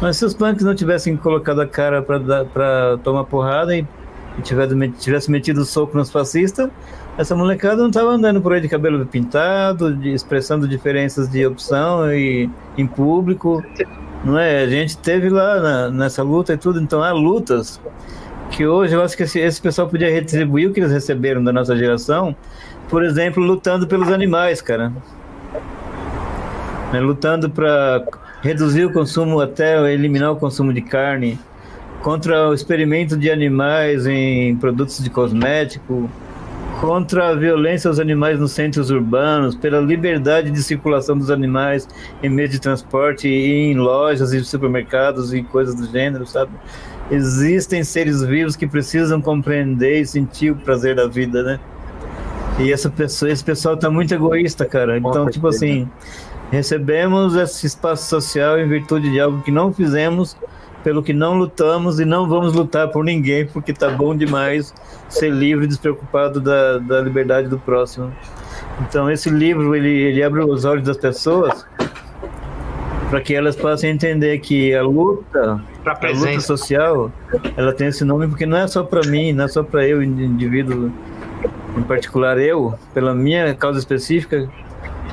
Mas se os punks não tivessem colocado a cara para tomar porrada e, tivesse metido o soco nos fascistas, essa molecada não estava andando por aí de cabelo pintado, de, expressando diferenças de opção e em público, não é? A gente teve lá na, nessa luta e tudo, então há lutas que hoje eu acho que esse, esse pessoal podia retribuir o que eles receberam da nossa geração, por exemplo, lutando pelos animais, cara. Né, lutando para reduzir o consumo até eliminar o consumo de carne, contra o experimento de animais em produtos de cosmético, contra a violência aos animais nos centros urbanos, pela liberdade de circulação dos animais em meios de transporte e em lojas e supermercados e coisas do gênero, sabe? existem seres vivos que precisam compreender e sentir o prazer da vida, né? E essa pessoa, esse pessoal tá muito egoísta, cara. Então, tipo assim, recebemos esse espaço social em virtude de algo que não fizemos, pelo que não lutamos e não vamos lutar por ninguém, porque tá bom demais ser livre e despreocupado da, da liberdade do próximo. Então, esse livro, ele, ele abre os olhos das pessoas para que elas possam entender que a luta, a luta social, ela tem esse nome porque não é só para mim, não é só para eu, indivíduo em particular eu, pela minha causa específica,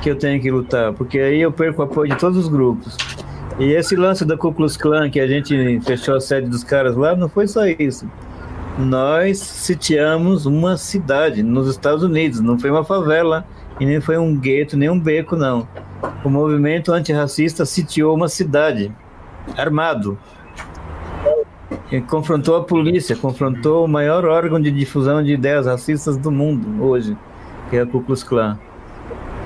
que eu tenho que lutar, porque aí eu perco o apoio de todos os grupos. E esse lance da Ku Klux Klan, que a gente fechou a sede dos caras lá, não foi só isso. Nós sitiamos uma cidade nos Estados Unidos, não foi uma favela e nem foi um gueto, nem um beco, não. O movimento antirracista sitiou uma cidade, armado. E confrontou a polícia, confrontou o maior órgão de difusão de ideias racistas do mundo hoje, que é a Ku Klux Klan.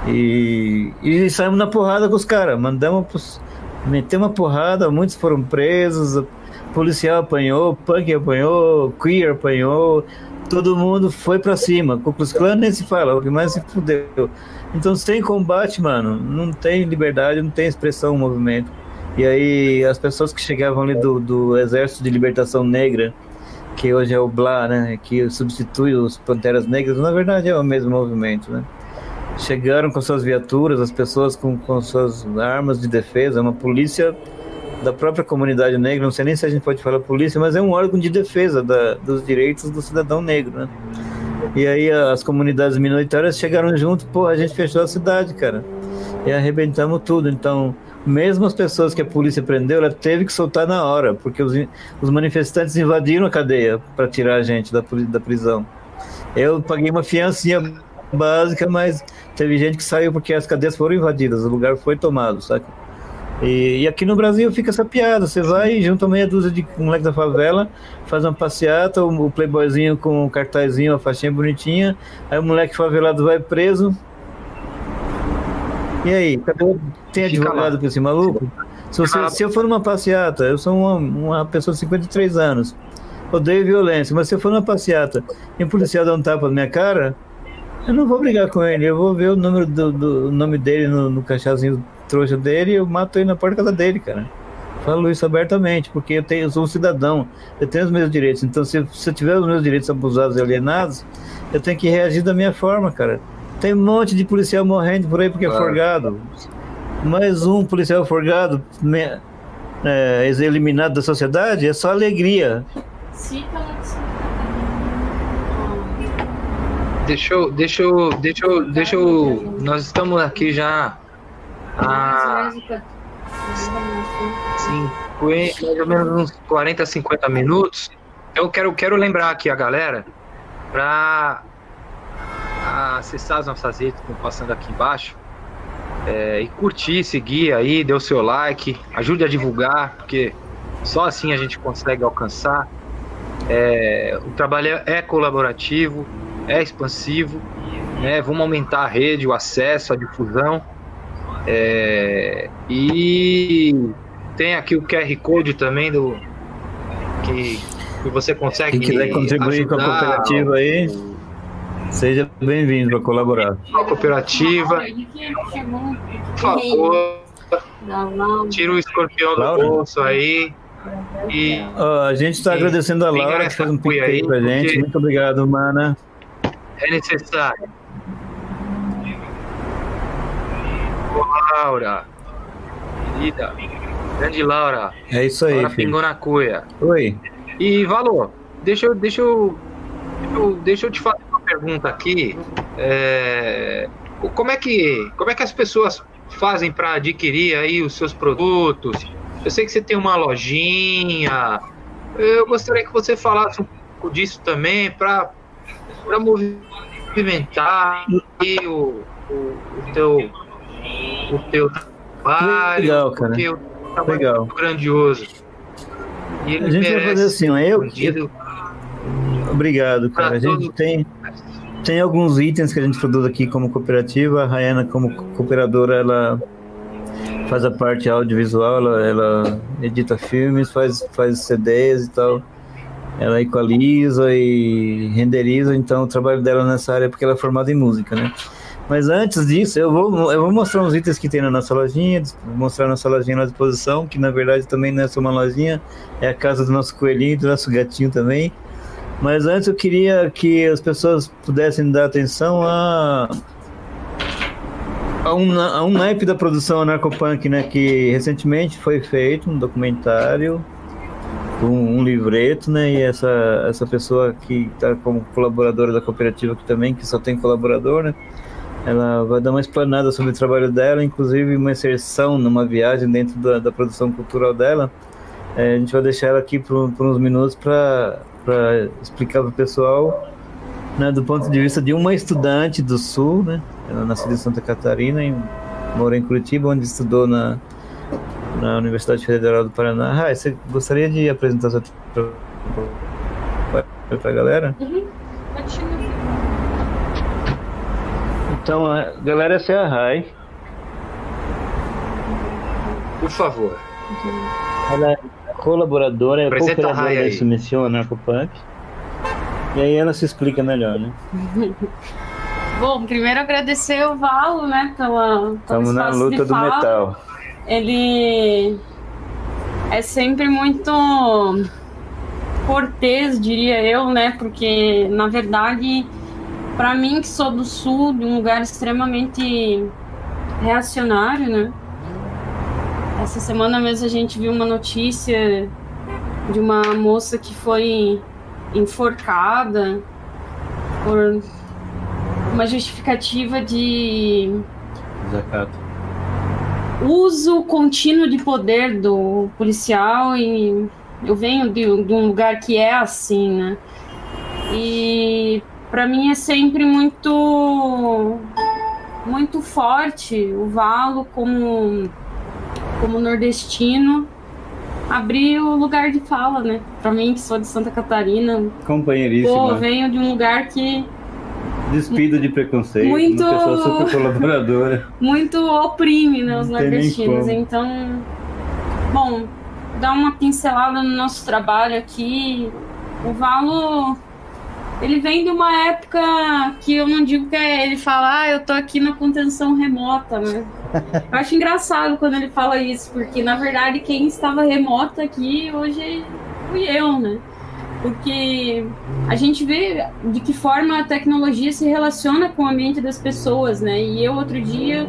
E, e saímos na porrada com os caras, mandamos meter uma porrada, muitos foram presos, policial apanhou, punk apanhou, queer apanhou, todo mundo foi para cima. Ku Klux Klan nem se fala, o que mais se fudeu. Então, sem combate, mano, não tem liberdade, não tem expressão movimento. E aí, as pessoas que chegavam ali do, do Exército de Libertação Negra, que hoje é o BLA, né, que substitui os Panteras Negras, na verdade é o mesmo movimento, né? Chegaram com suas viaturas, as pessoas com, com suas armas de defesa, uma polícia da própria comunidade negra, não sei nem se a gente pode falar polícia, mas é um órgão de defesa da, dos direitos do cidadão negro, né? E aí as comunidades minoritárias chegaram junto, pô, a gente fechou a cidade, cara. E arrebentamos tudo. Então, mesmo as pessoas que a polícia prendeu, ela teve que soltar na hora, porque os, os manifestantes invadiram a cadeia para tirar a gente da, da prisão. Eu paguei uma fiancinha básica, mas teve gente que saiu porque as cadeias foram invadidas, o lugar foi tomado, sabe? E, e, aqui no Brasil fica essa piada: você vai, junta meia dúzia de moleques da favela, faz uma passeata, o, o playboyzinho com o cartazinho, a faixinha bonitinha, aí o moleque favelado vai preso. E aí, cadê, tem advogado pra esse maluco? Se, você, se eu for numa passeata, eu sou uma, uma pessoa de 53 anos. odeio violência, mas se eu for na passeata e um policial dá um tapa na minha cara, eu não vou brigar com ele, eu vou ver o número do, do nome dele no, no caixazinho trouxa dele e eu mato ele na porta da dele, cara. Falo isso abertamente, porque eu, tenho, eu sou um cidadão, eu tenho os meus direitos. Então, se, se eu tiver os meus direitos abusados e alienados, eu tenho que reagir da minha forma, cara. Tem um monte de policial morrendo por aí porque claro. é forgado. Mais um policial forgado, me, é, eliminado da sociedade, é só alegria. Deixa eu, deixa eu, deixa eu, deixa eu, nós estamos aqui já há 50, mais ou menos uns 40, 50 minutos. Eu quero, quero lembrar aqui a galera para acessar as nossas redes que estão passando aqui embaixo é, e curtir, seguir aí, dê o seu like, ajude a divulgar, porque só assim a gente consegue alcançar. É, o trabalho é colaborativo, é expansivo, né? Vamos aumentar a rede, o acesso, a difusão. É, e tem aqui o QR Code também do que, que você consegue. Quem quiser contribuir com a cooperativa aí, seja bem-vindo para colaborar. A cooperativa, por favor, tira o escorpião Laura? do bolso aí. E, oh, a gente está agradecendo a Laura que fez um pique aí pra gente. Muito obrigado, mana. É necessário. Laura, querida, grande Laura. É isso aí. Laura pingou na cuia. Oi. E Valor, deixa eu, deixa eu, deixa eu, deixa eu te fazer uma pergunta aqui. É, como é que, como é que as pessoas fazem para adquirir aí os seus produtos? Eu sei que você tem uma lojinha. Eu gostaria que você falasse um pouco disso também para movimentar o, o, o teu o teu trabalho, Legal, cara. o trabalho Legal. é grandioso. E a gente vai fazer assim, ó, eu, eu... Obrigado, cara. A gente tem tem alguns itens que a gente produz aqui como cooperativa. A Rayana, como cooperadora, ela faz a parte audiovisual, ela, ela edita filmes, faz, faz CDs e tal. Ela equaliza e renderiza, então o trabalho dela nessa área é porque ela é formada em música, né? Mas antes disso, eu vou, eu vou mostrar uns itens que tem na nossa lojinha, mostrar nossa lojinha na disposição, que na verdade também não é só uma lojinha, é a casa do nosso coelhinho, do nosso gatinho também. Mas antes eu queria que as pessoas pudessem dar atenção a, a, um, a um naipe da produção anarcopunk, né, que recentemente foi feito um documentário um, um, livreto, né? E essa, essa pessoa que está como colaboradora da cooperativa aqui também, que só tem colaborador, né? Ela vai dar uma explanada sobre o trabalho dela, inclusive uma inserção numa viagem dentro da, da produção cultural dela. É, a gente vai deixar ela aqui por, por uns minutos para explicar para o pessoal, né, do ponto de vista de uma estudante do Sul, né? Ela nasceu em Santa Catarina e mora em Curitiba, onde estudou na, na Universidade Federal do Paraná. Ah, você gostaria de apresentar sua para a galera? Uhum. Então, galera, essa é a Rai. Por favor. Ela é colaboradora, é cooperadora da Submissão Anarcopunk. E aí ela se explica melhor, né? Bom, primeiro agradecer o Valo, né, pela. Estamos na luta do metal. Ele é sempre muito cortês, diria eu, né? Porque na verdade para mim que sou do sul, de um lugar extremamente reacionário, né? Essa semana mesmo a gente viu uma notícia de uma moça que foi enforcada por uma justificativa de Zacato. Uso contínuo de poder do policial e eu venho de, de um lugar que é assim, né? E para mim é sempre muito muito forte o Valo como como nordestino abrir o lugar de fala, né? Para mim que sou de Santa Catarina, companheiríssima. Pô, venho de um lugar que despido de preconceito, muito uma pessoa super colaboradora. Muito oprime, né, os nordestinos. Então, bom, dar uma pincelada no nosso trabalho aqui, O Valo ele vem de uma época que eu não digo que é ele fala, ah, eu tô aqui na contenção remota, né? Eu acho engraçado quando ele fala isso, porque na verdade quem estava remota aqui hoje fui eu, né? Porque a gente vê de que forma a tecnologia se relaciona com o ambiente das pessoas, né? E eu outro dia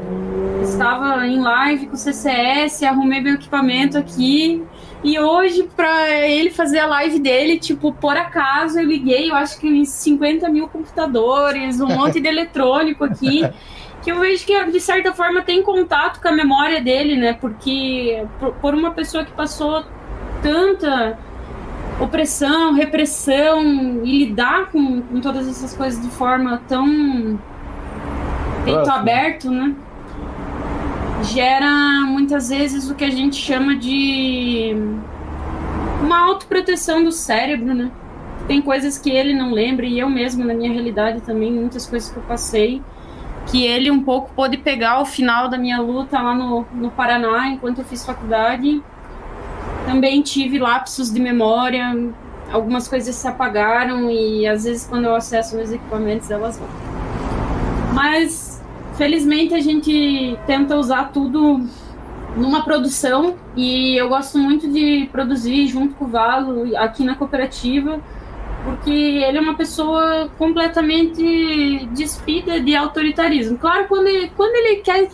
estava em live com o CCS, arrumei meu equipamento aqui e hoje, pra ele fazer a live dele, tipo, por acaso, eu liguei, eu acho que uns 50 mil computadores, um monte de eletrônico aqui. Que eu vejo que, de certa forma, tem contato com a memória dele, né? Porque por uma pessoa que passou tanta opressão, repressão e lidar com, com todas essas coisas de forma tão peito aberto, né? gera muitas vezes o que a gente chama de uma autoproteção do cérebro, né? Tem coisas que ele não lembra e eu mesmo na minha realidade também muitas coisas que eu passei que ele um pouco pôde pegar ao final da minha luta lá no, no Paraná enquanto eu fiz faculdade. Também tive lapsos de memória, algumas coisas se apagaram e às vezes quando eu acesso meus equipamentos elas vão. Mas Felizmente a gente tenta usar tudo numa produção e eu gosto muito de produzir junto com o Valo aqui na cooperativa porque ele é uma pessoa completamente despida de autoritarismo. Claro, quando ele, quando ele quer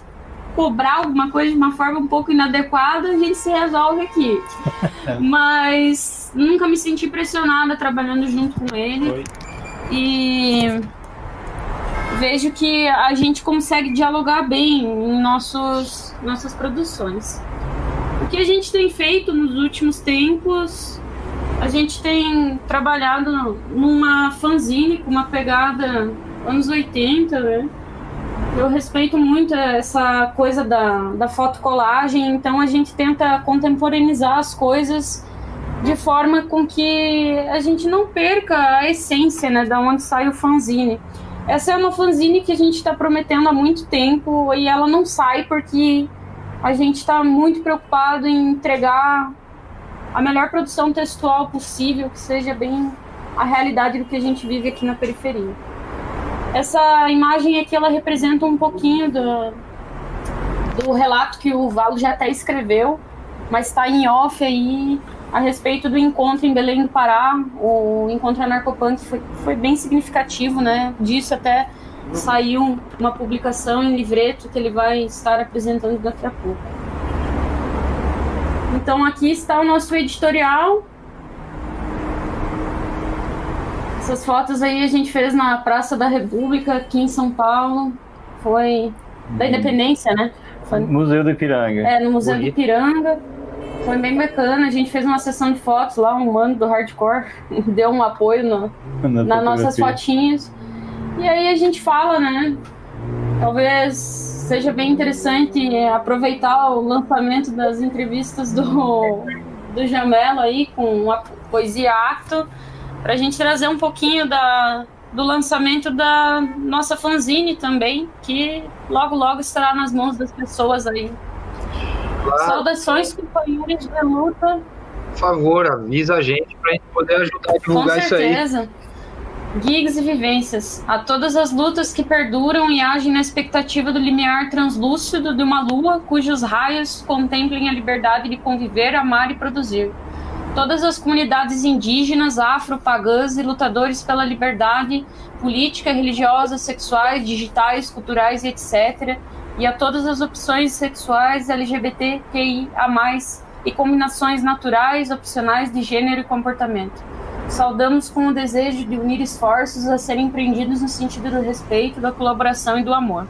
cobrar alguma coisa de uma forma um pouco inadequada, a gente se resolve aqui. Mas nunca me senti pressionada trabalhando junto com ele. Oi. E vejo que a gente consegue dialogar bem em nossos, nossas produções. O que a gente tem feito nos últimos tempos, a gente tem trabalhado numa fanzine com uma pegada anos 80, né? Eu respeito muito essa coisa da, da fotocolagem, então a gente tenta contemporaneizar as coisas de forma com que a gente não perca a essência, né, da onde sai o fanzine. Essa é uma fanzine que a gente está prometendo há muito tempo e ela não sai porque a gente está muito preocupado em entregar a melhor produção textual possível, que seja bem a realidade do que a gente vive aqui na periferia. Essa imagem aqui ela representa um pouquinho do, do relato que o Valo já até escreveu, mas está em off aí a respeito do encontro em Belém do Pará. O encontro anarcopunk foi, foi bem significativo, né? Disso até saiu uma publicação em livreto que ele vai estar apresentando daqui a pouco. Então aqui está o nosso editorial. Essas fotos aí a gente fez na Praça da República, aqui em São Paulo. Foi da uhum. Independência, né? Foi... Museu do Ipiranga. É, no Museu Bonito. do Ipiranga. Foi bem bacana. A gente fez uma sessão de fotos lá, um mano do hardcore deu um apoio no, na nas nossas fotinhas. E aí a gente fala, né? Talvez seja bem interessante aproveitar o lançamento das entrevistas do, do Jamelo aí com a poesia acto para a gente trazer um pouquinho da, do lançamento da nossa fanzine também, que logo logo estará nas mãos das pessoas aí. Claro. Saudações, companheiros de luta. Por favor, avisa a gente para a gente poder ajudar a divulgar isso aí. Com certeza. Gigs e vivências. A todas as lutas que perduram e agem na expectativa do limiar translúcido de uma lua cujos raios contemplem a liberdade de conviver, amar e produzir. Todas as comunidades indígenas, afro-pagãs e lutadores pela liberdade política, religiosa, sexuais, digitais, culturais e etc e a todas as opções sexuais LGBTQIA+, e combinações naturais, opcionais de gênero e comportamento. Saudamos com o desejo de unir esforços a serem empreendidos no sentido do respeito, da colaboração e do amor.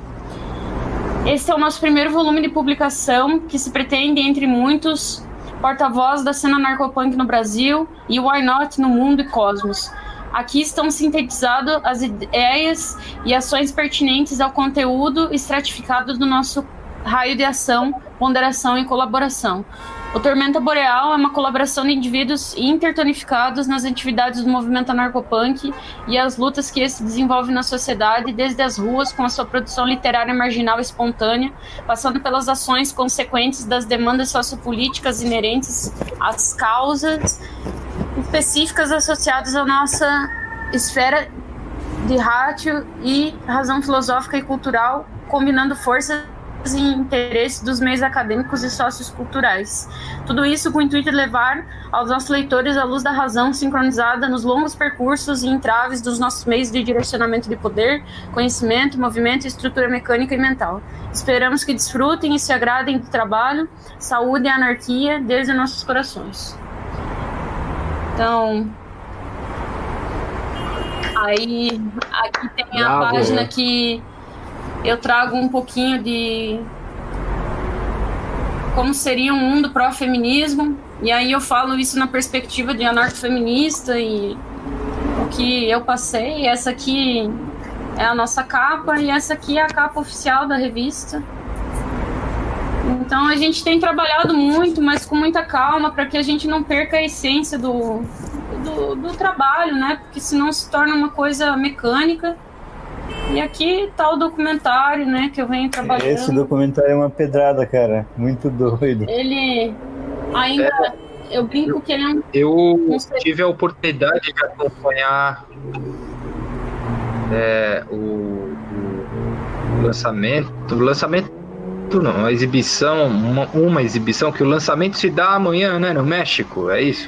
Este é o nosso primeiro volume de publicação, que se pretende, entre muitos, porta-voz da cena narcopunk no Brasil e Why Not no mundo e cosmos, Aqui estão sintetizadas as ideias e ações pertinentes ao conteúdo estratificado do nosso raio de ação, ponderação e colaboração. O Tormenta Boreal é uma colaboração de indivíduos intertonificados nas atividades do movimento anarcopunk e as lutas que esse desenvolve na sociedade, desde as ruas com a sua produção literária marginal espontânea, passando pelas ações consequentes das demandas sociopolíticas inerentes às causas específicas associadas à nossa esfera de rádio e razão filosófica e cultural, combinando forças e interesses dos meios acadêmicos e sócios culturais. Tudo isso com o intuito de levar aos nossos leitores a luz da razão sincronizada nos longos percursos e entraves dos nossos meios de direcionamento de poder, conhecimento, movimento e estrutura mecânica e mental. Esperamos que desfrutem e se agradem do trabalho, saúde e anarquia desde nossos corações. Então, aí aqui tem a Bravo. página que eu trago um pouquinho de como seria um mundo pró-feminismo, e aí eu falo isso na perspectiva de anarcofeminista e o que eu passei. Essa aqui é a nossa capa e essa aqui é a capa oficial da revista. Então a gente tem trabalhado muito, mas com muita calma, para que a gente não perca a essência do, do, do trabalho, né? Porque senão se torna uma coisa mecânica. E aqui tá o documentário, né, que eu venho trabalhando. Esse documentário é uma pedrada, cara. Muito doido. Ele ainda. Eu brinco que ele é um. Eu tive a oportunidade de acompanhar é, o, o- o lançamento. O lançamento não, a exibição, uma, uma exibição que o lançamento se dá amanhã, né? No México, é isso?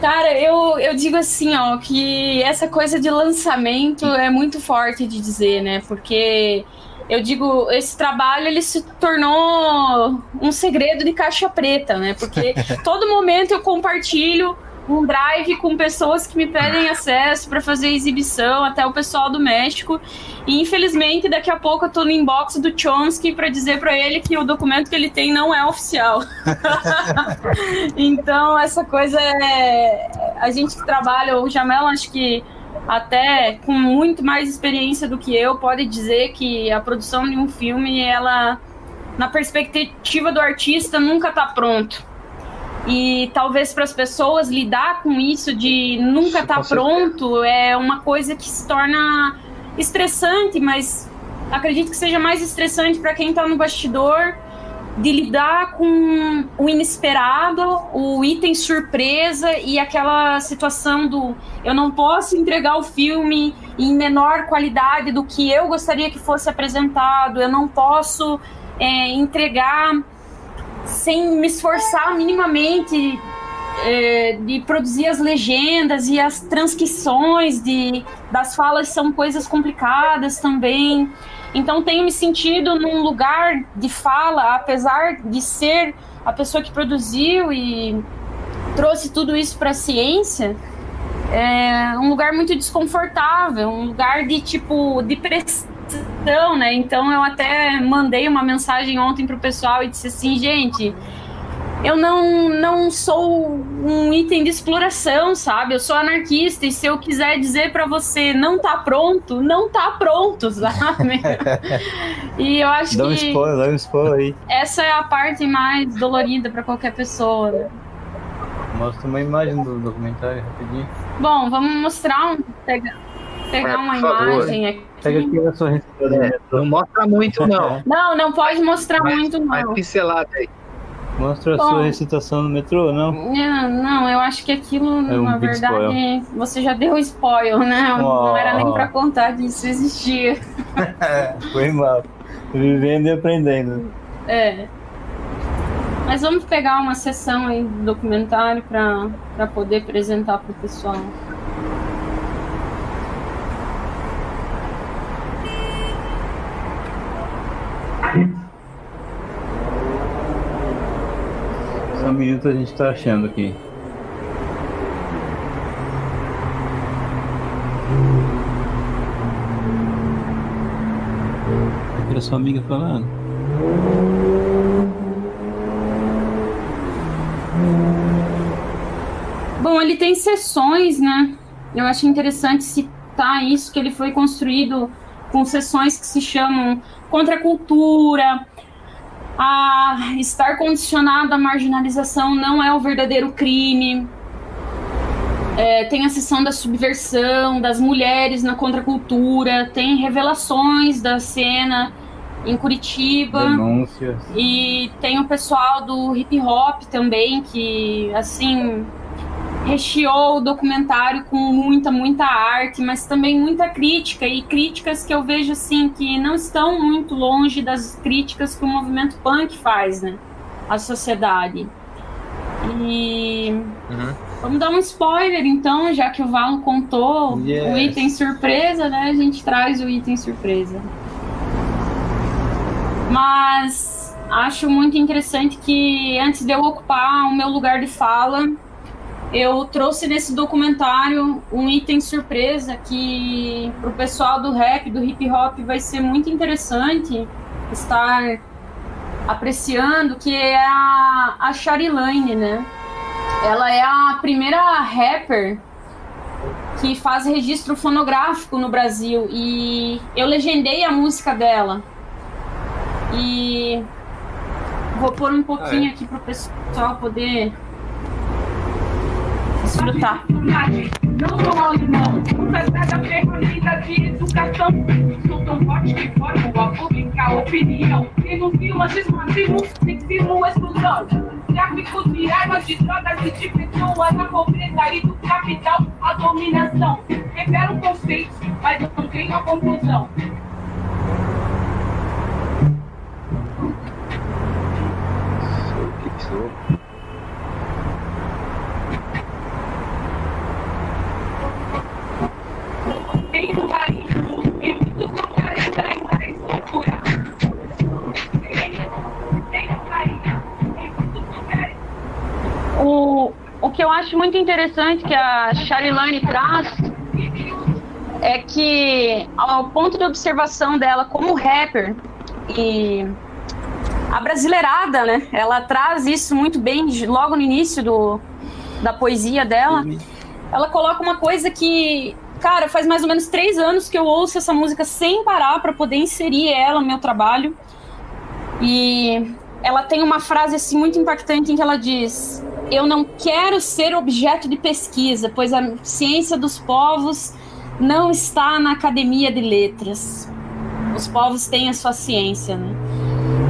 Cara, eu, eu digo assim, ó, que essa coisa de lançamento é muito forte de dizer, né? Porque eu digo, esse trabalho ele se tornou um segredo de caixa preta, né? Porque todo momento eu compartilho um drive com pessoas que me pedem acesso para fazer exibição, até o pessoal do México. E infelizmente daqui a pouco eu tô no inbox do Chomsky para dizer para ele que o documento que ele tem não é oficial. então essa coisa é a gente que trabalha, o Jamel acho que até com muito mais experiência do que eu pode dizer que a produção de um filme ela na perspectiva do artista nunca tá pronto. E talvez para as pessoas lidar com isso de nunca estar certeza. pronto é uma coisa que se torna estressante, mas acredito que seja mais estressante para quem está no bastidor de lidar com o inesperado, o item surpresa e aquela situação do eu não posso entregar o filme em menor qualidade do que eu gostaria que fosse apresentado, eu não posso é, entregar sem me esforçar minimamente é, de produzir as legendas e as transcrições de, das falas são coisas complicadas também. Então tenho me sentido num lugar de fala, apesar de ser a pessoa que produziu e trouxe tudo isso para a ciência, é um lugar muito desconfortável, um lugar de tipo de pressão, né? Então eu até mandei uma mensagem ontem pro pessoal e disse assim, gente, eu não, não sou um item de exploração, sabe? Eu sou anarquista e se eu quiser dizer para você não tá pronto, não tá pronto, sabe? e eu acho Dá um que spoiler, dá um spoiler aí. essa é a parte mais dolorida para qualquer pessoa. Né? Mostra uma imagem do documentário rapidinho. Bom, vamos mostrar um, pegar, É, uma favor. imagem aqui. Pega aqui a sua É, metrô. não mostra muito, não. Não, não pode mostrar Mas- muito Mas não. pincelada aí. Mostra a Bom. sua recitação no metrô, não? Não, não, eu acho que aquilo, É um na verdade, você já deu spoiler, né? Não era nem Oh. pra contar que isso existia. Foi mal. Vivendo e aprendendo. É. Mas vamos pegar uma sessão aí do documentário pra, pra poder apresentar pro pessoal. Só um minuto a gente tá achando aqui. Era sua amiga falando. Bom, ele tem sessões, né? Eu acho interessante citar isso, que ele foi construído com sessões que se chamam contra a cultura, a estar condicionado à marginalização não é o verdadeiro crime. É, tem a sessão da subversão, das mulheres na contracultura, tem revelações da cena em Curitiba. Denúncias. E tem o pessoal do hip hop também, que, assim, recheou o documentário com muita, muita arte, mas também muita crítica, e críticas que eu vejo assim que não estão muito longe das críticas que o movimento punk faz, né? À sociedade. E uhum. vamos dar um spoiler então, já que o Val contou yes. o item surpresa, né? A gente traz o item surpresa. Mas acho muito interessante que antes de eu ocupar o meu lugar de fala, eu trouxe nesse documentário um item surpresa que para o pessoal do rap, do hip hop, vai ser muito interessante estar apreciando, que é a, a Sharilane, né? Ela é a primeira rapper que faz registro fonográfico no Brasil e eu legendei a música dela. E vou pôr um pouquinho ah, é. aqui para o pessoal poder desfrutar. Não sou alemão, apesar da ferramenta de educação. Sou tão forte que formo a pública opinião. Denuncio machismo, racismo, sexismo, exclusão. Tráfico de armas, de drogas e de pessoas, a pobreza e do capital, a dominação. Revelo conceitos, mas não tenho a conclusão. Acho muito interessante que a Charilane traz é que, ao ponto de observação dela como rapper e a brasileirada, né? Ela traz isso muito bem logo no início do, da poesia dela. Uhum. Ela coloca uma coisa que Cara, faz mais ou menos três anos que eu ouço essa música sem parar para poder inserir ela no meu trabalho. E ela tem uma frase assim muito impactante em que ela diz: Eu não quero ser objeto de pesquisa, pois a ciência dos povos não está na academia de letras. Os povos têm a sua ciência, né?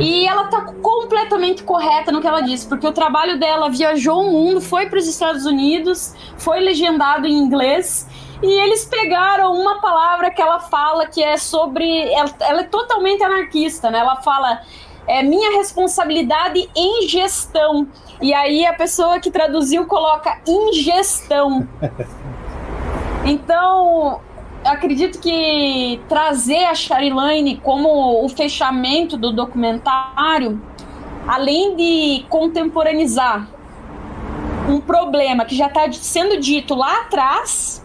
E ela tá completamente correta no que ela disse, porque o trabalho dela viajou o mundo, foi para os Estados Unidos, foi legendado em inglês e eles pegaram uma palavra que ela fala que é sobre. Ela, ela é totalmente anarquista, né? Ela fala. É minha responsabilidade em gestão. E aí a pessoa que traduziu coloca ingestão. Então, acredito que trazer a Charilane como o fechamento do documentário, além de contemporaneizar um problema que já está sendo dito lá atrás,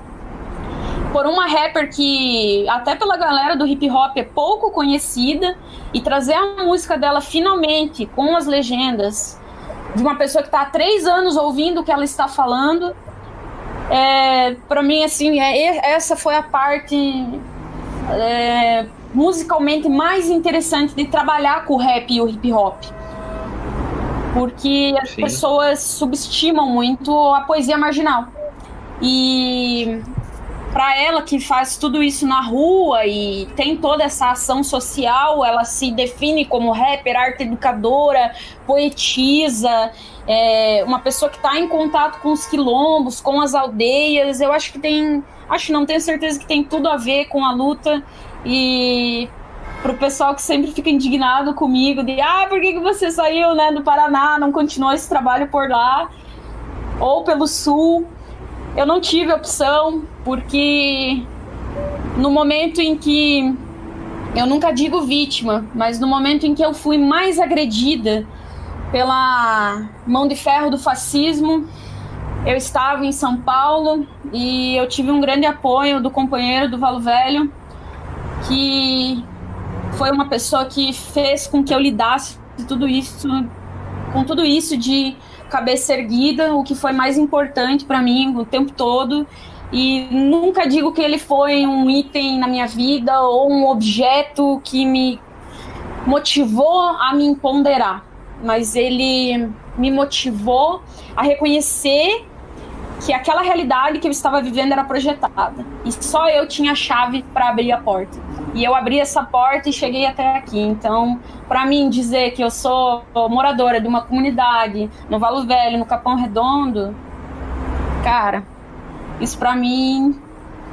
por uma rapper que, até pela galera do hip hop, é pouco conhecida, e trazer a música dela finalmente com as legendas de uma pessoa que está há três anos ouvindo o que ela está falando, é, para mim, assim, é, essa foi a parte é, musicalmente mais interessante de trabalhar com o rap e o hip hop. Porque as Sim. pessoas subestimam muito a poesia marginal. E para ela que faz tudo isso na rua e tem toda essa ação social, ela se define como rapper, arte educadora, poetisa, é, uma pessoa que está em contato com os quilombos, com as aldeias. Eu acho que tem, acho não tenho certeza que tem tudo a ver com a luta e pro pessoal que sempre fica indignado comigo de ah, por que, que você saiu né, do Paraná, não continuou esse trabalho por lá ou pelo sul. Eu não tive opção, porque no momento em que. Eu nunca digo vítima, mas no momento em que eu fui mais agredida pela mão de ferro do fascismo, eu estava em São Paulo e eu tive um grande apoio do companheiro do Valo Velho, que foi uma pessoa que fez com que eu lidasse tudo isso, com tudo isso de cabeça erguida, o que foi mais importante para mim o tempo todo. E nunca digo que ele foi um item na minha vida ou um objeto que me motivou a me empoderar, mas ele me motivou a reconhecer que aquela realidade que eu estava vivendo era projetada e só eu tinha a chave para abrir a porta. E eu abri essa porta e cheguei até aqui. Então, para mim dizer que eu sou moradora de uma comunidade no Valo Velho, no Capão Redondo, Cara, isso para mim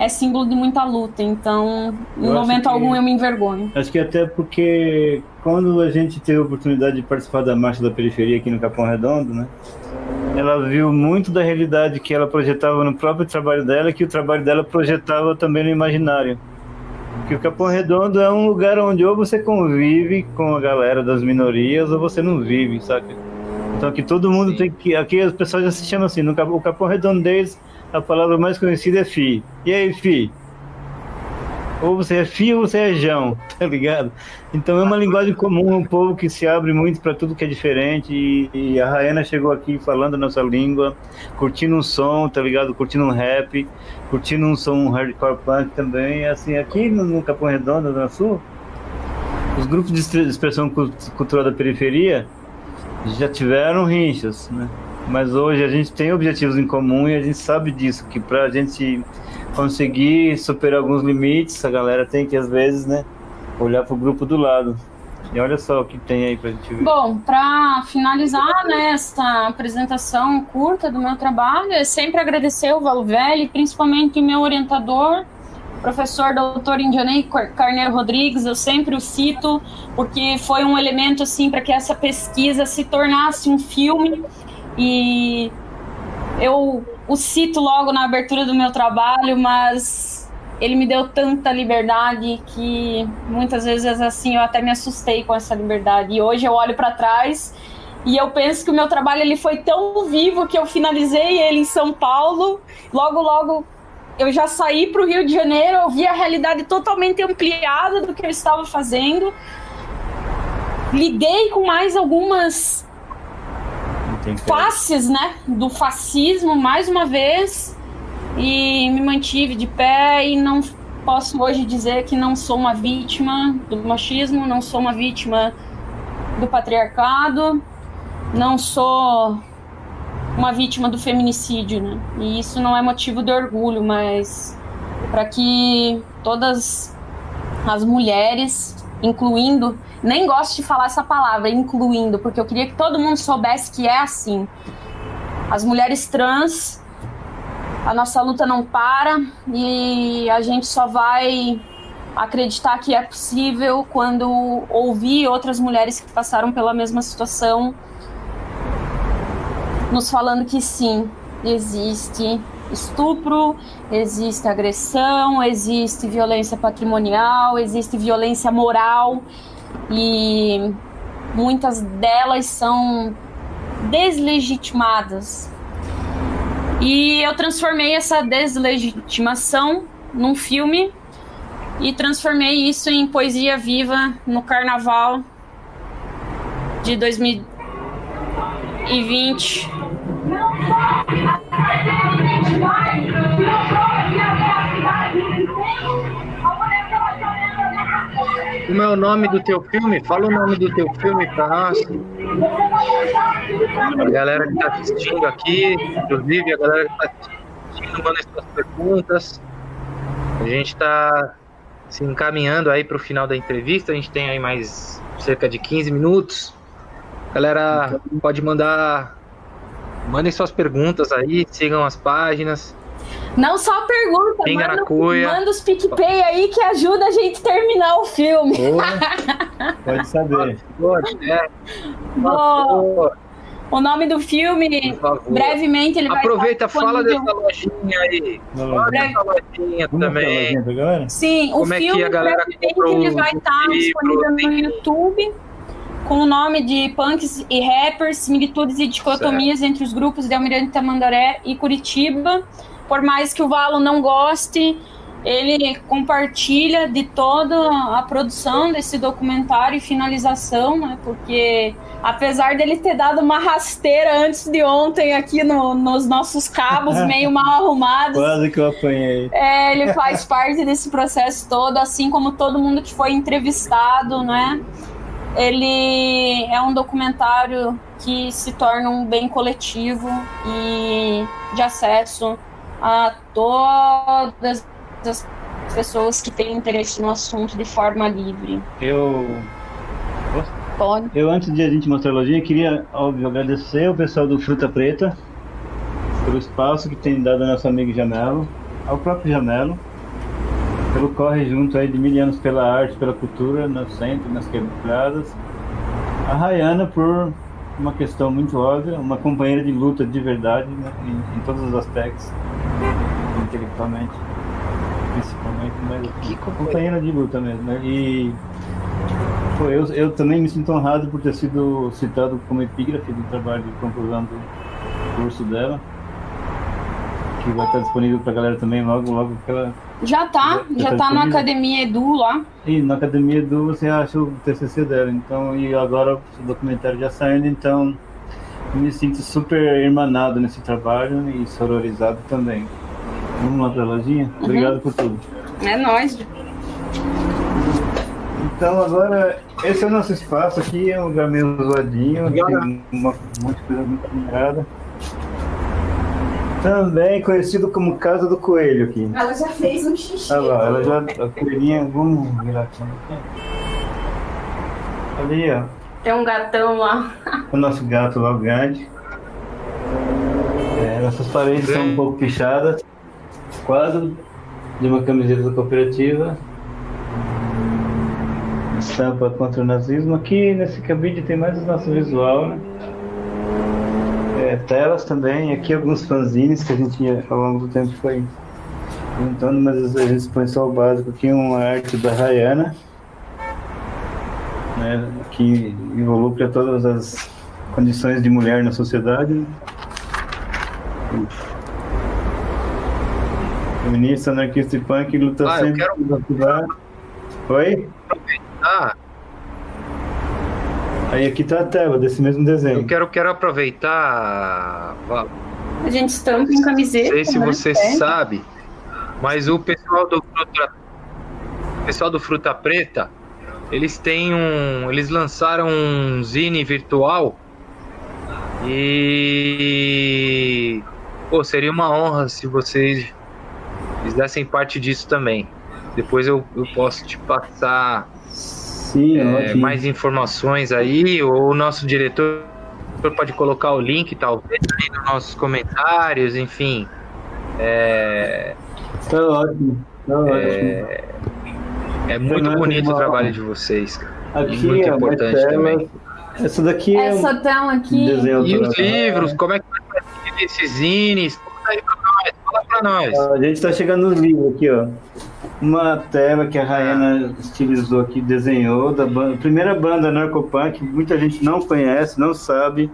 é símbolo de muita luta, então em momento algum eu me envergonho. Acho que até porque quando a gente teve a oportunidade de participar da Marcha da Periferia aqui no Capão Redondo, né? Ela viu muito da realidade que ela projetava no próprio trabalho dela, que o trabalho dela projetava também no imaginário. Que o Capão Redondo é um lugar onde ou você convive com a galera das minorias ou você não vive, sabe? Então aqui todo mundo Sim. tem que. Aqui as pessoas já se chamam assim, no o Capão Redondo deles, a palavra mais conhecida é FI. E aí, FI? Ou você é FI ou você é Jão, tá ligado? Então é uma linguagem comum, um povo que se abre muito para tudo que é diferente. E, e, a Raena chegou aqui falando a nossa língua, curtindo um som, tá ligado? Curtindo um rap, curtindo um som hardcore punk também. Assim, aqui no, no Capão Redondo, na Sul, os grupos de expressão cultural da periferia já tiveram rinchas, né? Mas hoje a gente tem objetivos em comum e a gente sabe disso, que para a gente conseguir superar alguns limites, a galera tem que às vezes, né, olhar pro grupo do lado. E olha só o que tem aí pra gente ver. Bom, para finalizar né, essa apresentação curta do meu trabalho, é sempre agradecer o Valo Velho, principalmente o meu orientador, professor doutor Indianei Carneiro Rodrigues, eu sempre o cito, porque foi um elemento assim para que essa pesquisa se tornasse um filme e eu o cito logo na abertura do meu trabalho, mas ele me deu tanta liberdade que muitas vezes assim eu até me assustei com essa liberdade. E hoje eu olho para trás e eu penso que o meu trabalho ele foi tão vivo que eu finalizei ele em São Paulo. Logo, logo eu já saí para o Rio de Janeiro, eu vi a realidade totalmente ampliada do que eu estava fazendo. Lidei com mais algumas faces, né, do fascismo mais uma vez. E me mantive de pé e não posso hoje dizer que não sou uma vítima do machismo, não sou uma vítima do patriarcado, não sou uma vítima do feminicídio, né? E isso não é motivo de orgulho, mas para que todas as mulheres, incluindo, nem gosto de falar essa palavra, incluindo, porque eu queria que todo mundo soubesse que é assim. As mulheres trans a nossa luta não para e a gente só vai acreditar que é possível quando ouvir outras mulheres que passaram pela mesma situação nos falando que sim, existe estupro, existe agressão, existe violência patrimonial, existe violência moral e muitas delas são deslegitimadas e eu transformei essa deslegitimação num filme e transformei isso em poesia viva no carnaval de 2020. Como é o nome do teu filme? Fala o nome do teu filme para nós. A galera que está assistindo aqui, inclusive a galera que está assistindo, manda suas perguntas. A gente está se encaminhando aí para o final da entrevista. A gente tem aí mais cerca de 15 minutos. Galera, pode mandar. Mandem suas perguntas aí, sigam as páginas. Não só pergunta, manda, manda os PicPay aí que ajuda a gente a terminar o filme. pode saber. Bom, o nome do filme, brevemente ele Aproveita, vai Aproveita, fala dessa lojinha aí. Fala. Dessa lojinha também. Lojinha, Sim, Como o é filme, brevemente, ele vai estar disponível no YouTube com o nome de Punks e Rappers, Similitudes e Dicotomias certo. entre os grupos de Almirante Tamandaré e Curitiba por mais que o Valo não goste, ele compartilha de toda a produção desse documentário e finalização, né? Porque apesar dele ter dado uma rasteira antes de ontem aqui no, nos nossos cabos meio mal arrumados, quase que eu apanhei. É, ele faz parte desse processo todo, assim como todo mundo que foi entrevistado, né? Ele é um documentário que se torna um bem coletivo e de acesso a todas as pessoas que têm interesse no assunto de forma livre. Eu. Pode. Eu, antes de a gente mostrar a lojinha, queria, óbvio, agradecer o pessoal do Fruta Preta. pelo espaço que tem dado ao nosso amigo Jamelo, ao próprio Jamelo, pelo corre junto aí de mil anos pela arte, pela cultura, no centro, nas quebradas. A Rayana por uma questão muito óbvia, uma companheira de luta de verdade, né, em, em, todos os aspectos, intelectualmente, principalmente, mas que companheira de luta mesmo. Né? E pô, eu, eu também me sinto honrado por ter sido citado como epígrafe do trabalho de conclusão do curso dela, que vai estar disponível para a galera também logo, logo que ela já tá, já, já tá, tá na Academia Edu lá. E na Academia Edu você acha o TCC dela, então, e agora o documentário já saindo, então me sinto super irmanado nesse trabalho e sororizado também. Vamos lá pra lojinha? Uhum. Obrigado por tudo. É nóis. Então agora, esse é o nosso espaço aqui, é um lugar meio zoadinho, tem uma, um monte de coisa muito admirada. Também conhecido como Casa do Coelho aqui. Ela já fez um xixi. Olha lá, ela já. A coelhinha. Vamos virar aqui. Ali, ó. Tem um gatão lá. O nosso gato lá, o grande. É, nossas paredes são um pouco pichadas. Quadro de uma camiseta da cooperativa. Estampa contra o nazismo. Aqui nesse cabide tem mais o nosso visual, né? É, telas também, aqui alguns fanzines que a gente ao longo do tempo foi juntando, mas a gente põe só o básico aqui, uma arte da Rayana, né, que involucra todas as condições de mulher na sociedade. Feminista, anarquista e punk luta ah, sempre quero... Oi? Ah, Aí aqui tá a tela desse mesmo desenho. Eu quero, quero aproveitar. A gente estampa em camiseta. Não sei se né? você é. sabe, mas o pessoal do Fruta, o pessoal do Fruta Preta, eles têm um, eles lançaram um zine virtual e pô, seria uma honra se vocês fizessem parte disso também. Depois eu, eu posso te passar Sim, é, mais informações aí, ou o nosso diretor pode colocar o link, talvez, aí nos nossos comentários, enfim. É, tá ótimo, tá é, é muito bonito o trabalho de vocês, Aqui muito é importante tela, também. Essa daqui é Essa tela aqui. E os livros, como é que vai esses zines? Conta aí pra nós, fala pra nós. A gente tá chegando nos livros aqui, ó uma tela que a Raena estilizou aqui, desenhou, da banda, primeira banda narcopunk, muita gente não conhece, não sabe,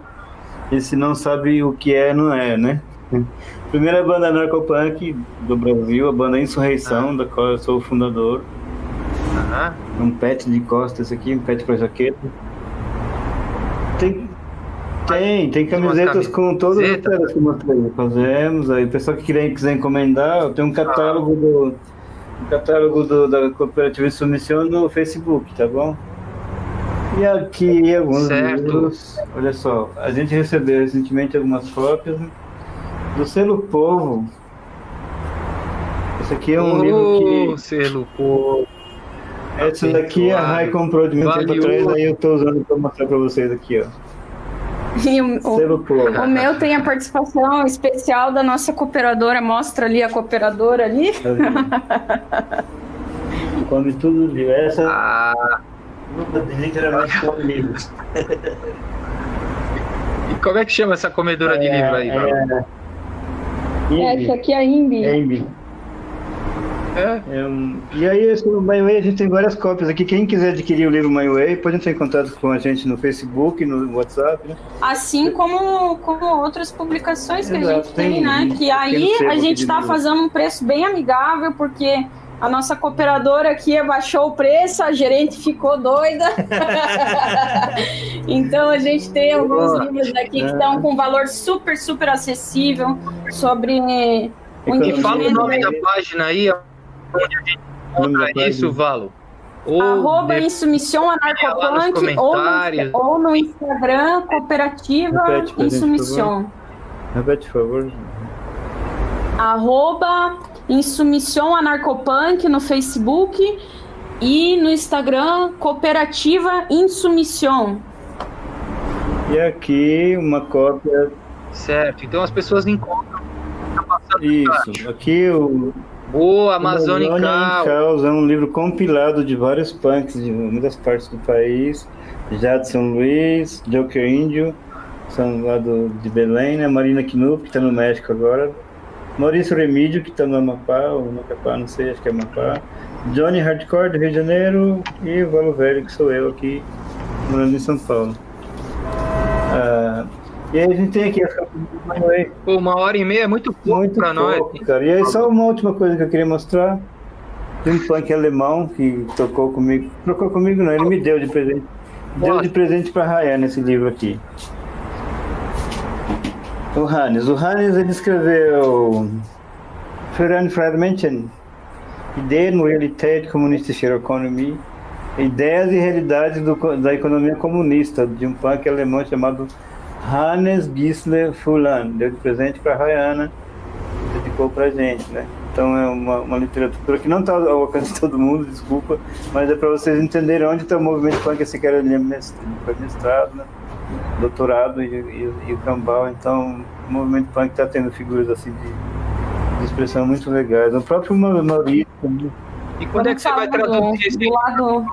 e se não sabe o que é, não é, né? Primeira banda narcopunk do Brasil, a banda Insurreição, ah. da qual eu sou o fundador. Ah. Um pet de costas aqui, um pet pra jaqueta. Tem, tem, tem camisetas com todas as telas que eu mostrei. Fazemos, aí o pessoal que quiser, quiser encomendar, tem um catálogo ah. do o catálogo do, da Cooperativa de Submissão no Facebook, tá bom? E aqui alguns certo. livros. Olha só, a gente recebeu recentemente algumas cópias do Selo Povo. Esse aqui é um oh, livro que. Selo Povo. Essa daqui a Rai comprou de muito tempo atrás, aí eu tô usando para mostrar para vocês aqui, ó. E o, o, o, meu tem a participação especial da nossa cooperadora. Mostra ali a cooperadora ali. Come tudo viu. Essa ah. literalmente come livros. E como é que chama essa comedora é, de livro aí, é... Essa aqui é a Imbi. É Imbi. É. É, e aí, esse My Way, a gente tem várias cópias aqui. Quem quiser adquirir o livro My Way, pode entrar em contato com a gente no Facebook, no WhatsApp, né? Assim como, como outras publicações que Exato, a gente tem, tem né? Que aí a gente está fazendo um preço bem amigável, porque a nossa cooperadora aqui abaixou o preço, a gerente ficou doida. então a gente tem alguns livros aqui que estão com valor super, super acessível sobre. E fala o nome da página aí, onde a gente encontra isso, Valo? Ou Arroba isso Missão Anarcopunk ou, ou no Instagram Cooperativa Insumissão. Repete, por favor. Arroba Insumissão Anarcopunk no Facebook e no Instagram Cooperativa Insumissão. E aqui uma cópia. Certo, então as pessoas encontram Isso. Aqui o. O Amazônia em Caos é um livro compilado de vários punks de muitas partes do país. Já de São Luís, Joker Índio, são lá do, de Belém, né? Marina Knupp, que está no México agora. Maurício Remídio, que está no Amapá, ou no Amapá, não sei, acho que é Amapá. Johnny Hardcore, do Rio de Janeiro. E o Valo Velho, que sou eu aqui, morando em São Paulo. Ah, e aí a gente tem aqui Pô, uma hora e meia é muito pouco pouco, nós. Cara. E aí só uma última coisa que eu queria mostrar. Tem um punk alemão que tocou comigo. Trocou comigo não, ele me deu de presente. Deu de presente pra Ryan esse livro aqui. O Hannes. O Hannes ele escreveu Führen Fragmenten, Ideen, Realität, Kommunistische Economy, Ideias e Realidades do, da Economia Comunista, de um punk alemão chamado Hannes Gisler Fulan. Deu de presente para a Rayana, dedicou para gente, né? Então é uma, uma literatura que não está ao alcance de todo mundo, desculpa, mas é para vocês entenderem onde está o movimento punk, esse cara ali é mestrado, né? doutorado e, e, e o Cambal, então o movimento punk está tendo figuras assim de, de, expressão muito legais. O próprio Maurício. E quando é que você vai traduzir esse lado,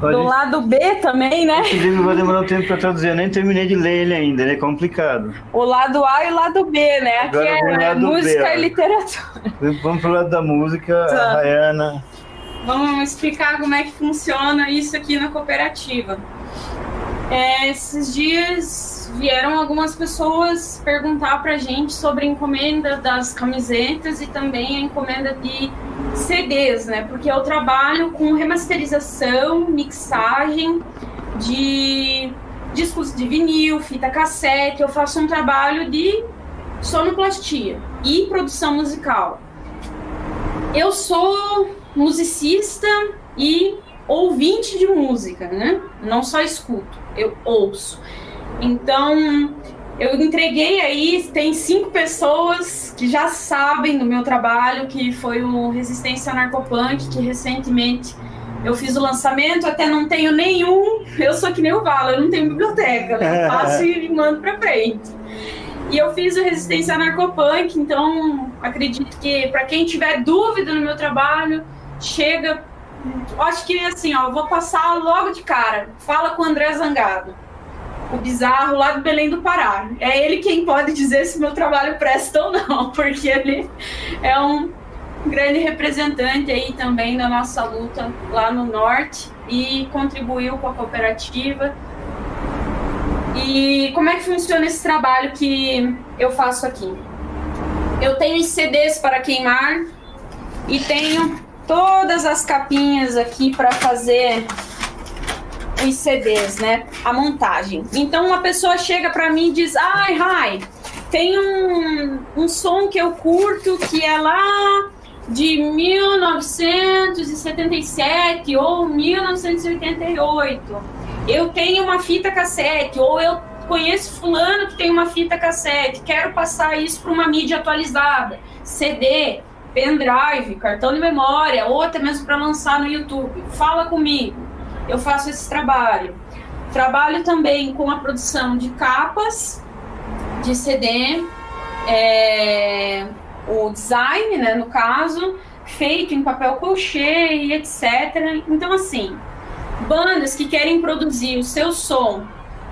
valor? Do lado B também, né? Inclusive vai demorar um tempo para traduzir, eu nem terminei de ler ele ainda, ele é complicado. O lado A e o lado B, né? Aqui Agora é, é música B, e literatura. Vamos pro lado da música, tá. a Rayana. Vamos explicar como é que funciona isso aqui na cooperativa. É, esses dias vieram algumas pessoas perguntar pra gente sobre a encomenda das camisetas e também a encomenda de CDs, né? Porque eu trabalho com remasterização, mixagem de discos de vinil, fita cassete, eu faço um trabalho de sonoplastia e produção musical. Eu sou musicista e ouvinte de música, né? Não só escuto, eu ouço. Então, eu entreguei aí, tem cinco pessoas que já sabem do meu trabalho, que foi o Resistência Narcopunk, que recentemente eu fiz o lançamento, até não tenho nenhum, eu sou que nem o Vala, eu não tenho biblioteca, né? eu faço e mando pra frente. E eu fiz o Resistência Narcopunk, então acredito que para quem tiver dúvida no meu trabalho, chega acho que assim, ó, vou passar logo de cara. Fala com o André Zangado, o bizarro lá do Belém do Pará. É ele quem pode dizer se meu trabalho presta ou não, porque ele é um grande representante aí também da nossa luta lá no norte e contribuiu com a cooperativa. E como é que funciona esse trabalho que eu faço aqui? Eu tenho CDs para queimar e tenho todas as capinhas aqui para fazer os CDs, né? A montagem. Então uma pessoa chega para mim e diz: "Ai, Rai, tem um, um som que eu curto que é lá de 1977 ou 1988. Eu tenho uma fita cassete ou eu conheço fulano que tem uma fita cassete, quero passar isso para uma mídia atualizada, CD, pendrive, cartão de memória, ou até mesmo para lançar no YouTube. Fala comigo, eu faço esse trabalho. Trabalho também com a produção de capas de CD, é, o design, né, no caso, feito em papel colchê e etc. Então, assim, bandas que querem produzir o seu som,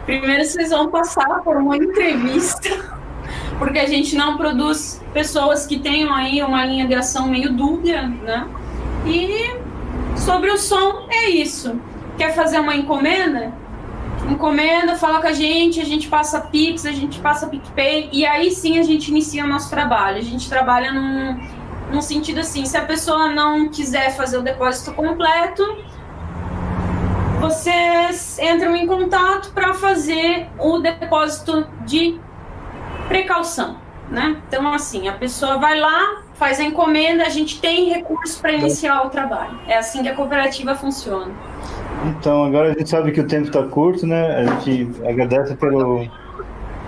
primeiro vocês vão passar por uma entrevista porque a gente não produz pessoas que tenham aí uma linha de ação meio dúbia, né? E sobre o som é isso. Quer fazer uma encomenda? Encomenda, fala com a gente, a gente passa Pix, a gente passa PicPay e aí sim a gente inicia o nosso trabalho. A gente trabalha num, num sentido assim, se a pessoa não quiser fazer o depósito completo, vocês entram em contato para fazer o depósito de precaução, né? Então, assim, a pessoa vai lá, faz a encomenda, a gente tem recursos para iniciar o trabalho. É assim que a cooperativa funciona. Então, agora a gente sabe que o tempo está curto, né? A gente agradece pelo,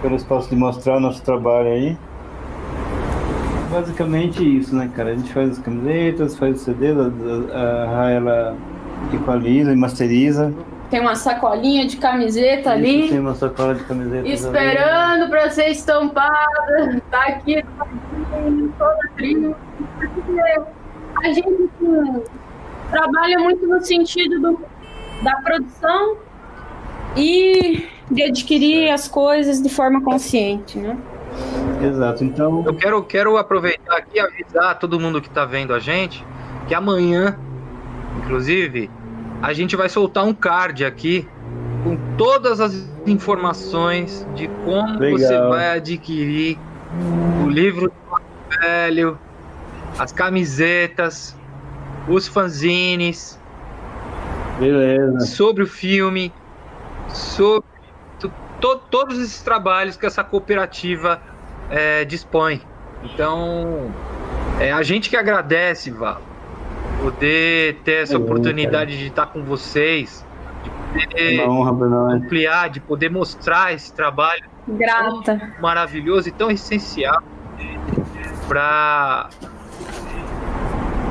pelo espaço de mostrar o nosso trabalho aí. Basicamente isso, né, cara? A gente faz as camisetas, faz o CD, a, a, ela equaliza e masteriza. Tem uma sacolinha de camiseta Isso, ali. Tem uma sacola de camiseta. Esperando para ser estampada. Tá aqui. em toda a trilha, a gente assim, trabalha muito no sentido do, da produção e de adquirir as coisas de forma consciente, né? Exato, então. Eu quero, quero aproveitar aqui e avisar todo mundo que está vendo a gente que amanhã, inclusive, a gente vai soltar um card aqui com todas as informações de como Legal. você vai adquirir o livro do velho, as camisetas, os fanzines, Beleza. sobre o filme, sobre to- to- todos esses trabalhos que essa cooperativa é, dispõe. Então, é a gente que agradece, Val, poder ter essa É oportunidade de estar com vocês, de É poder uma honra ampliar, de poder mostrar esse trabalho Grata. maravilhoso e tão essencial para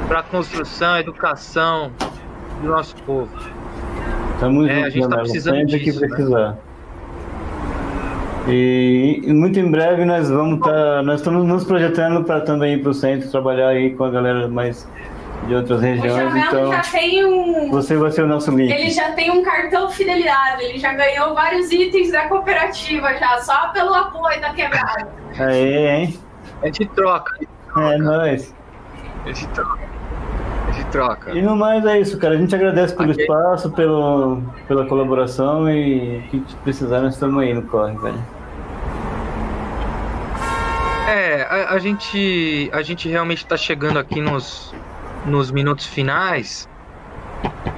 para a construção, educação do nosso povo. Tamo É, a junto, gente tá galera. precisando Sempre disso, que né? precisar. E, e muito em breve nós vamos estar. nós estamos nos projetando para também ir para o centro trabalhar aí com a galera mais de outras O regiões. Jamelo Então já tem um. você vai ser o nosso link. Ele já tem um cartão fidelidade, ele já ganhou vários itens da cooperativa já, só pelo apoio da quebrada. Aê, hein? A gente troca, É nóis. a gente troca. Troca. E no mais é isso, cara. A gente agradece pelo Ok. espaço, pelo, pela colaboração e o que precisar, nós estamos aí no corre, velho. É, a, a gente a gente realmente está chegando aqui nos, nos minutos finais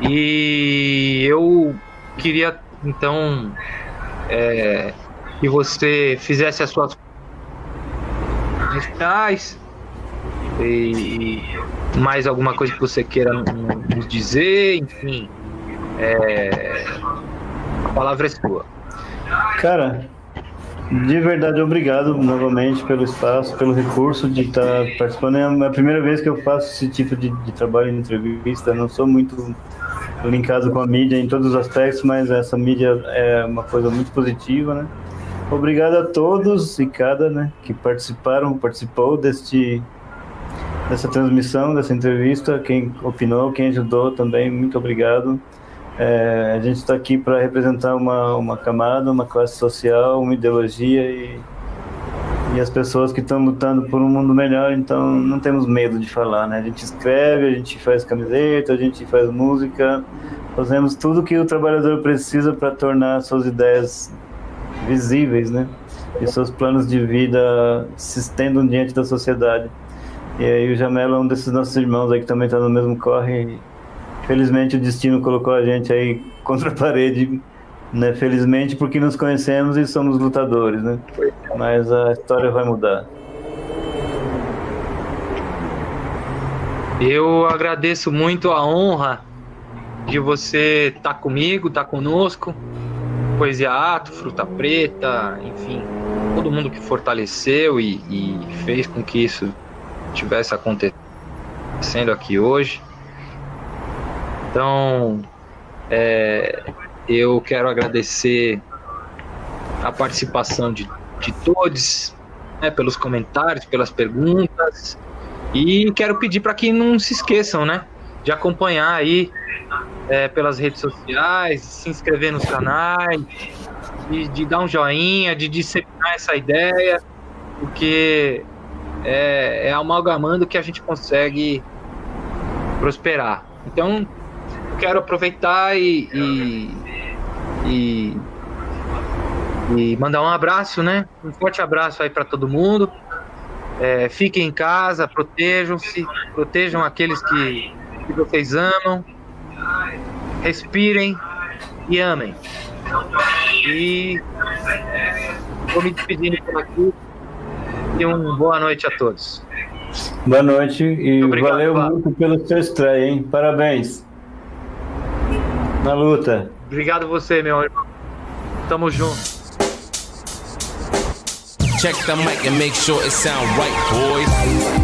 e eu queria então é, que você fizesse as suas finais e mais alguma coisa que você queira nos dizer, enfim, é, a palavra é sua. Cara, de verdade, obrigado novamente pelo espaço, pelo recurso de estar participando. É a primeira vez que eu faço esse tipo de, de trabalho em entrevista. Não sou muito linkado com a mídia em todos os aspectos, mas essa mídia é uma coisa muito positiva, né? Obrigado a todos e cada, né, que participaram, participou deste dessa transmissão, dessa entrevista, quem opinou, quem ajudou também, muito obrigado. É, a gente está aqui para representar uma, uma camada, uma classe social, uma ideologia e, e as pessoas que estão lutando por um mundo melhor, então não temos medo de falar, né? A gente escreve, a gente faz camiseta, a gente faz música, fazemos tudo que o trabalhador precisa para tornar suas ideias visíveis, né? E seus planos de vida se estendam diante da sociedade. E aí o Jamelo é um desses nossos irmãos aí que também está no mesmo corre. Felizmente o destino colocou a gente aí contra a parede, né? Felizmente porque nos conhecemos e somos lutadores, né? Mas a história vai mudar. Eu agradeço muito a honra de você estar comigo, estar conosco. Poesia Ato, Fruta Preta, enfim, todo mundo que fortaleceu e, e fez com que isso tivesse acontecendo aqui hoje. Então, é, eu quero agradecer a participação de, de todos, né, pelos comentários, pelas perguntas. E quero pedir para que não se esqueçam, né? De acompanhar aí é, pelas redes sociais, se inscrever nos canais, de, de dar um joinha, de disseminar essa ideia, porque é, é amalgamando que a gente consegue prosperar. Então, quero aproveitar e, e, e, e mandar um abraço, né? Um forte abraço aí para todo mundo. É, fiquem em casa, protejam-se, protejam aqueles que, que vocês amam, respirem e amem. E vou me despedindo por aqui e uma boa noite a todos. Boa noite e Obrigado, valeu Fábio. muito pelo seu estreia, hein? Parabéns. Na luta. Obrigado você, meu irmão. Tamo junto. Check the mic and make sure it sound right, boys.